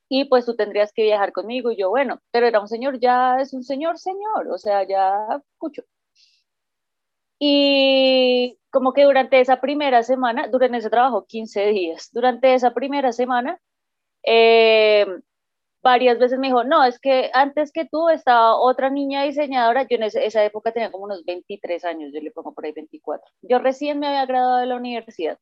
Y pues tú tendrías que viajar conmigo. Y yo, bueno, pero era un señor, ya es un señor, señor, o sea, ya escucho. Y como que durante esa primera semana, durante ese trabajo 15 días, durante esa primera semana, eh, varias veces me dijo, no, es que antes que tú estaba otra niña diseñadora, yo en esa época tenía como unos 23 años, yo le pongo por ahí 24. Yo recién me había graduado de la universidad.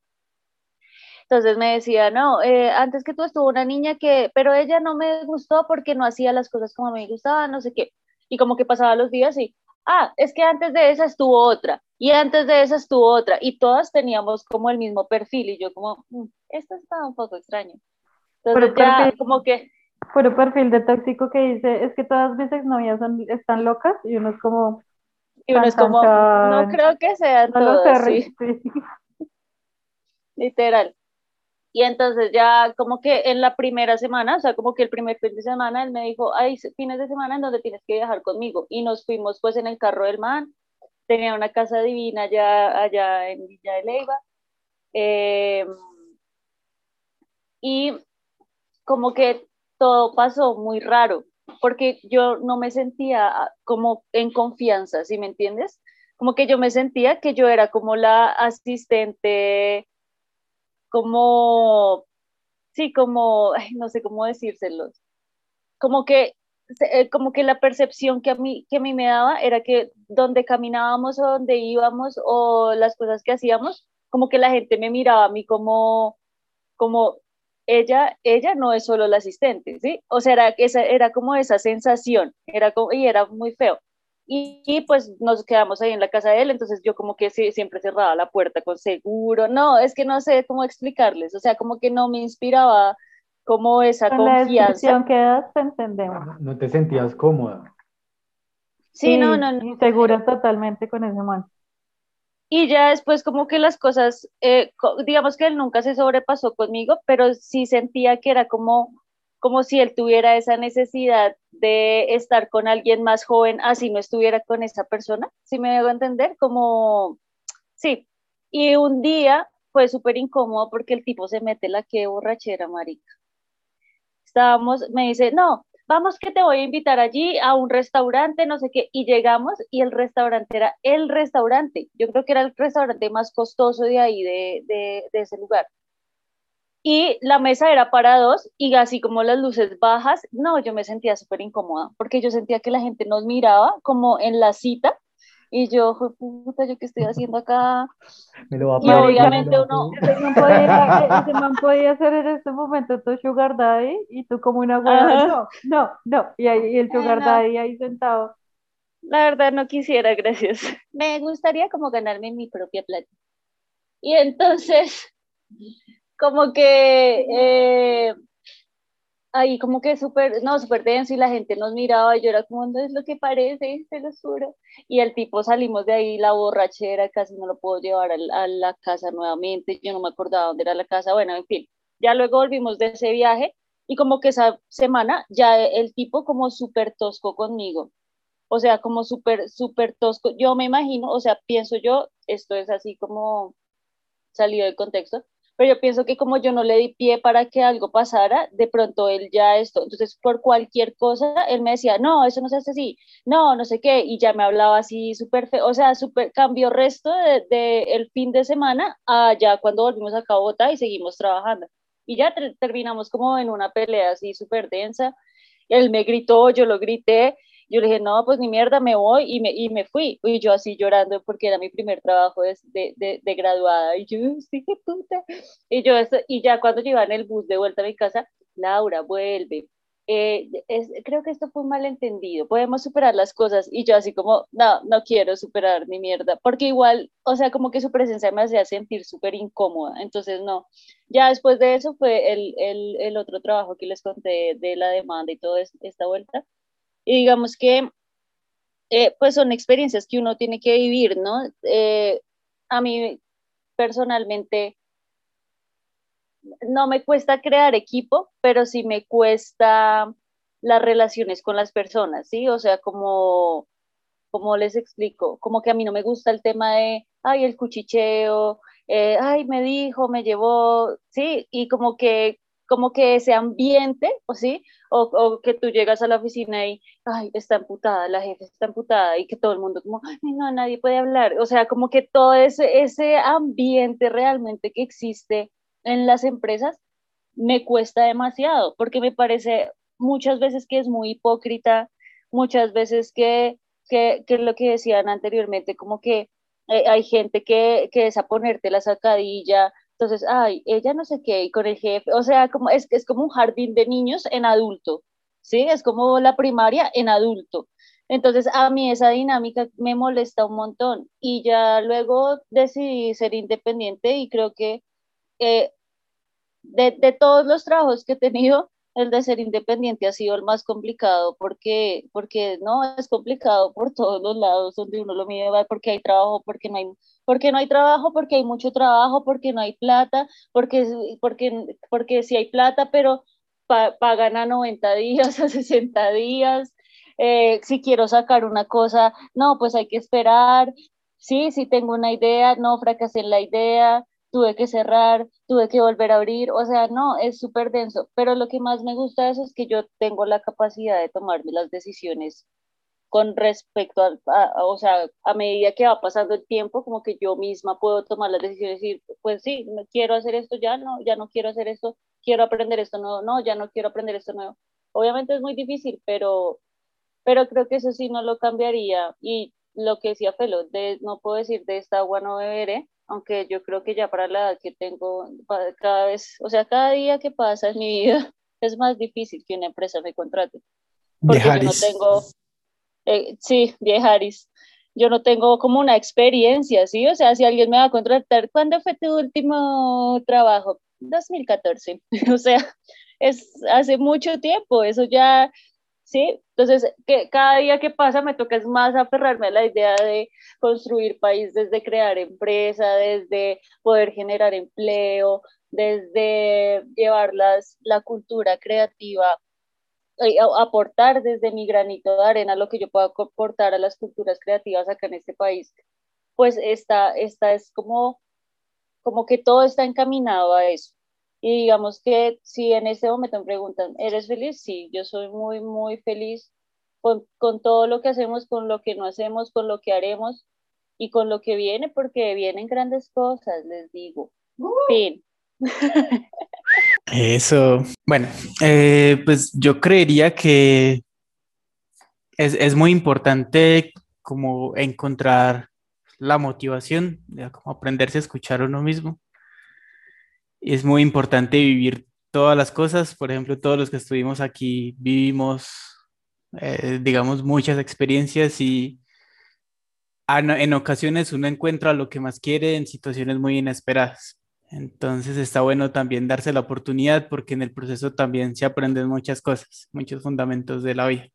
Entonces me decía, no, eh, antes que tú estuvo una niña que, pero ella no me gustó porque no hacía las cosas como me gustaban, no sé qué. Y como que pasaba los días y, ah, es que antes de esa estuvo otra, y antes de esa estuvo otra, y todas teníamos como el mismo perfil, y yo como, mm, esto está un poco extraño. Entonces Pero ya perfil- como que, Puro perfil de tóxico que dice, es que todas mis exnovias son, están locas y uno es como, y uno es como, tan, no creo que sean no lo sé, todas, sí, sí. literal. Y entonces ya como que en la primera semana, o sea, como que el primer fin de semana, él me dijo, hay fines de semana en donde tienes que viajar conmigo. Y nos fuimos pues en el carro del man, tenía una casa divina allá, allá en Villa de Leyva. Eh, y como que todo pasó muy raro, porque yo no me sentía ah, como en confianza, ¿sí me entiendes? Como que yo me sentía que yo era como la asistente, como, sí, como, no sé cómo decírselos, como que, eh, como que la percepción que a mí, que a mí me daba era que donde caminábamos o donde íbamos o las cosas que hacíamos, como que la gente me miraba a mí como, como ella, ella no es solo la asistente, ¿sí? O sea, era, esa, era como esa sensación, era como, y era muy feo. Y, y, pues nos quedamos ahí en la casa de él, entonces yo como que sí, siempre cerraba la puerta con seguro, no, es que no sé cómo explicarles, o sea, como que no me inspiraba como esa Con la confianza. descripción que das, te entendemos. No, no te sentías cómoda. Sí, no, no, no. Y segura totalmente con ese man. Y ya después como que las cosas, eh, digamos que él nunca se sobrepasó conmigo, pero sí sentía que era como, como si él tuviera esa necesidad de estar con alguien más joven, así no estuviera con esa persona, ¿sí me debo entender? Como, sí. Y un día fue súper incómodo porque el tipo se mete la que borrachera, marica. Estábamos, me dice, no, vamos que te voy a invitar allí a un restaurante, no sé qué, y llegamos y el restaurante era el restaurante, yo creo que era el restaurante más costoso de ahí, de ese lugar. Y la mesa era para dos y así como las luces bajas, no, yo me sentía súper incómoda porque yo sentía que la gente nos miraba como en la cita y yo, "Jue puta, ¿yo qué estoy haciendo acá? Me lo va a Y obviamente lo uno-. Ese man podía, ese man podía ser en este momento tu sugar daddy y tú como una hueva, Ajá. no, no, no. Y, ahí, y el Ay, sugar no. daddy ahí sentado. La verdad no quisiera, gracias. Me gustaría como ganarme mi propia plata. Y entonces, como que eh, ahí como que súper, no, súper denso y la gente nos miraba y yo era como, no es lo que parece, se lo juro. Y el tipo salimos de ahí, la borrachera, casi no lo puedo llevar al- a, la casa nuevamente, yo no me acordaba dónde era la casa, bueno, en fin. Ya luego volvimos de ese viaje y como que esa semana ya el tipo como súper tosco conmigo. O sea, como súper, súper tosco. Yo me imagino, o sea, pienso yo, esto es así como salido del contexto, pero yo pienso que como yo no le di pie para que algo pasara, de pronto él ya esto, entonces por cualquier cosa, él me decía, no, eso no se hace así, no, no sé qué, y ya me hablaba así súper feo, o sea, súper, cambió resto de, de el fin de semana a ya cuando volvimos a Bogotá y seguimos trabajando. Y ya ter- terminamos como en una pelea así súper densa, él me gritó, yo lo grité, Yo le dije, no, pues ni mierda, me voy y me, y me fui. Y yo así llorando porque era mi primer trabajo de, de, de, graduada. Y yo, sí, qué puta. Y, yo, y ya cuando iba en el bus de vuelta a mi casa, Laura, vuelve. Eh, es, creo que esto fue un malentendido. Podemos superar las cosas. Y yo así como, no, no quiero superar ni mierda. Porque igual, o sea, como que su presencia me hacía sentir súper incómoda. Entonces, no. Ya después de eso fue el, el, el otro trabajo que les conté de la demanda y toda esta vuelta y digamos que, eh, pues son experiencias que uno tiene que vivir, ¿no? Eh, a mí personalmente no me cuesta crear equipo, pero sí me cuesta las relaciones con las personas, ¿sí? O sea, como, como les explico, como que a mí no me gusta el tema de, ay, el cuchicheo, eh, ay, me dijo, me llevó, ¿sí? Y como que como que ese ambiente, ¿o sí? O, que tú llegas a la oficina y, ay, está emputada, la jefe está emputada y que todo el mundo como, no, nadie puede hablar. O sea, como que todo ese, ese ambiente realmente que existe en las empresas me cuesta demasiado porque me parece muchas veces que es muy hipócrita, muchas veces que, que, que lo que decían anteriormente, como que eh, hay gente que, que es a ponerte la sacadilla, entonces, ay, ella no sé qué, y con el jefe, o sea, como, es, es como un jardín de niños en adulto, ¿sí? Es como la primaria en adulto. Entonces, a mí esa dinámica me molesta un montón y ya luego decidí ser independiente y creo que eh, de, de, todos los trabajos que he tenido, el de ser independiente ha sido el más complicado porque, porque no es complicado por todos los lados donde uno lo mide, porque hay trabajo, porque no hay, porque no hay trabajo, porque hay mucho trabajo, porque no hay plata, porque, porque, porque sí hay plata, pero pagan a 90 días, a 60 días. Eh, si quiero sacar una cosa, no, pues hay que esperar. Sí, sí tengo una idea, no fracasé en la idea, tuve que cerrar, tuve que volver a abrir, o sea, no, es súper denso, pero lo que más me gusta de eso es que yo tengo la capacidad de tomarme las decisiones con respecto a, o sea, a medida que va pasando el tiempo, como que yo misma puedo tomar las decisiones y decir, pues sí, quiero hacer esto ya, no, ya no quiero hacer esto, quiero aprender esto nuevo, no, ya no quiero aprender esto nuevo. Obviamente es muy difícil, pero, pero creo que eso sí no lo cambiaría. Y lo que decía Felo, de, no puedo decir de esta agua no beberé, aunque yo creo que ya para la edad que tengo, cada vez, o sea, cada día que pasa en mi vida es más difícil que una empresa me contrate. Porque yo no tengo, eh, sí, viejaris, yo no tengo como una experiencia, ¿sí? O sea, si alguien me va a contratar, ¿cuándo fue tu último trabajo? 2014, o sea, es hace mucho tiempo, eso ya ¿sí? Entonces, que cada día que pasa me toca es más aferrarme a la idea de construir país desde crear empresa, desde poder generar empleo, desde llevar las, la cultura creativa, eh, aportar desde mi granito de arena lo que yo pueda aportar a las culturas creativas acá en este país, pues esta, esta es como, como que todo está encaminado a eso. Y digamos que si en este momento me preguntan, ¿eres feliz? Sí, yo soy muy, muy feliz con, con, todo lo que hacemos, con lo que no hacemos, con lo que haremos y con lo que viene, porque vienen grandes cosas, les digo. Fin. Eso. Bueno, eh, pues yo creería que es, es, muy importante como encontrar la motivación, como aprenderse a escuchar uno mismo es muy importante vivir todas las cosas. Por ejemplo, todos los que estuvimos aquí vivimos, eh, digamos, muchas experiencias y en ocasiones uno encuentra lo que más quiere en situaciones muy inesperadas. Entonces está bueno también darse la oportunidad porque en el proceso también se aprenden muchas cosas, muchos fundamentos de la vida.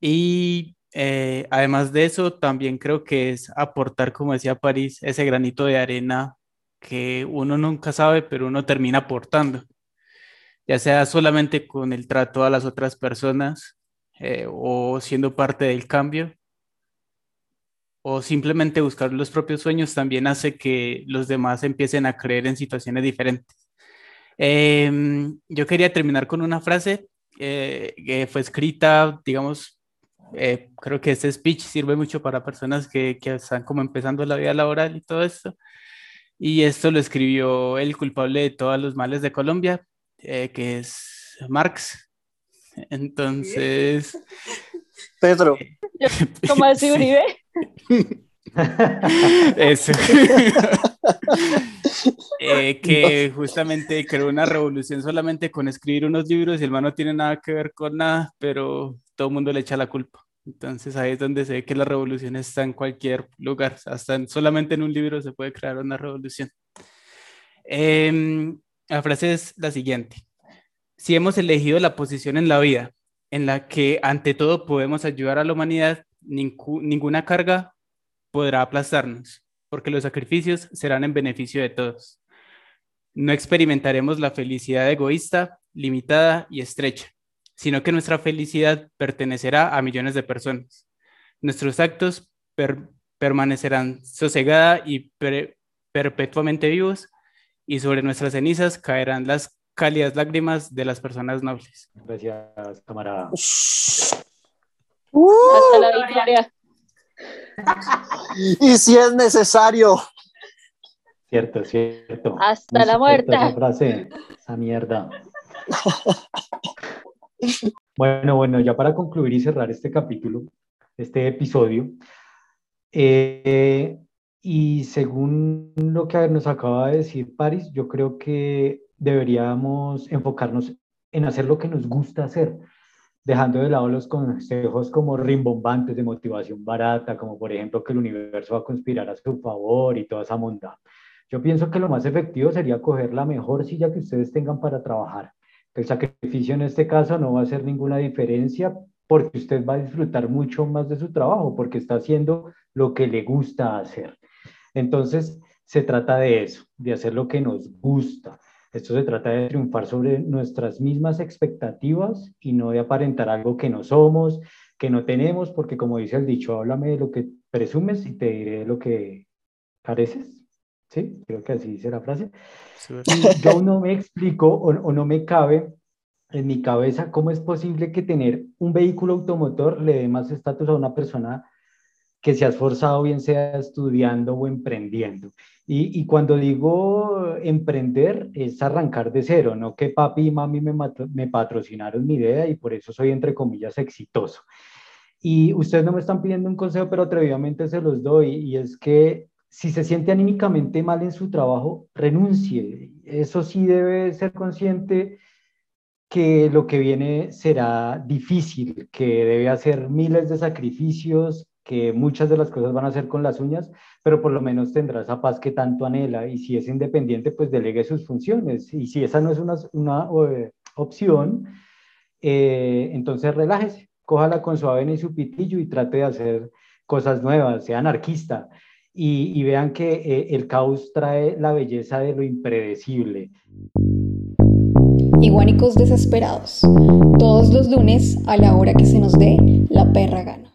Y eh, además de eso, también creo que es aportar, como decía París, ese granito de arena que uno nunca sabe, pero uno termina aportando, ya sea solamente con el trato a las otras personas eh, o siendo parte del cambio, o simplemente buscar los propios sueños también hace que los demás empiecen a creer en situaciones diferentes. Em, yo quería terminar con una frase eh, que fue escrita, digamos, eh, creo que este speech sirve mucho para personas que, que, están como empezando la vida laboral y todo esto. Y esto lo escribió el culpable de todos los males de Colombia, eh, que es Marx. Entonces, Pedro, ¿Cómo así, Uribe? eso. Eh, que justamente creó una revolución solamente con escribir unos libros y el man no tiene nada que ver con nada, pero todo el mundo le echa la culpa. Entonces ahí es donde se ve que la revolución está en cualquier lugar, hasta en- solamente en un libro se puede crear una revolución. Em, la frase es la siguiente. Si hemos elegido la posición en la vida en la que ante todo podemos ayudar a la humanidad, ninguna carga podrá aplastarnos, porque los sacrificios serán en beneficio de todos. No experimentaremos la felicidad egoísta, limitada y estrecha, sino que nuestra felicidad pertenecerá a millones de personas. Nuestros actos per- permanecerán sosegada y per- perpetuamente vivos, y sobre nuestras cenizas caerán las cálidas lágrimas de las personas nobles. Gracias, camarada. Hasta la victoria. y si es necesario, Cierto, cierto. Hasta Muy la muerte. Esa frase, esa mierda. Bueno, bueno, ya para concluir y cerrar este capítulo, este episodio, eh, y según lo que nos acaba de decir Paris, yo creo que deberíamos enfocarnos en hacer lo que nos gusta hacer, dejando de lado los consejos como rimbombantes de motivación barata, como por ejemplo que el universo va a conspirar a su favor y toda esa monda. Yo pienso que lo más efectivo sería coger la mejor silla que ustedes tengan para trabajar. El sacrificio en este caso no va a hacer ninguna diferencia porque usted va a disfrutar mucho más de su trabajo, porque está haciendo lo que le gusta hacer. Entonces, se trata de eso, de hacer lo que nos gusta. Esto se trata de triunfar sobre nuestras mismas expectativas y no de aparentar algo que no somos, que no tenemos, porque como dice el dicho, háblame de lo que presumes y te diré de lo que careces. ¿Sí? Creo que así dice la frase. Y yo no me explico o, o no me cabe en mi cabeza cómo es posible que tener un vehículo automotor le dé más estatus a una persona que se ha esforzado, bien sea estudiando o emprendiendo. Y, y, cuando digo emprender, es arrancar de cero, no que papi y mami me, me, patrocinaron mi idea y por eso soy, entre comillas, exitoso. Y ustedes no me están pidiendo un consejo, pero atrevidamente se los doy, y es que si se siente anímicamente mal en su trabajo, renuncie. Eso sí debe ser consciente que lo que viene será difícil, que debe hacer miles de sacrificios, que muchas de las cosas van a ser con las uñas, pero por lo menos tendrá esa paz que tanto anhela y si es independiente, pues delegue sus funciones. Y si esa no es una, una uh, opción, eh, entonces relájese, cójala con su avena y su pitillo y trate de hacer cosas nuevas, sea anarquista. Y, y vean que eh, el caos trae la belleza de lo impredecible. Iguanicos desesperados, todos los lunes a la hora que se nos dé la perra gana.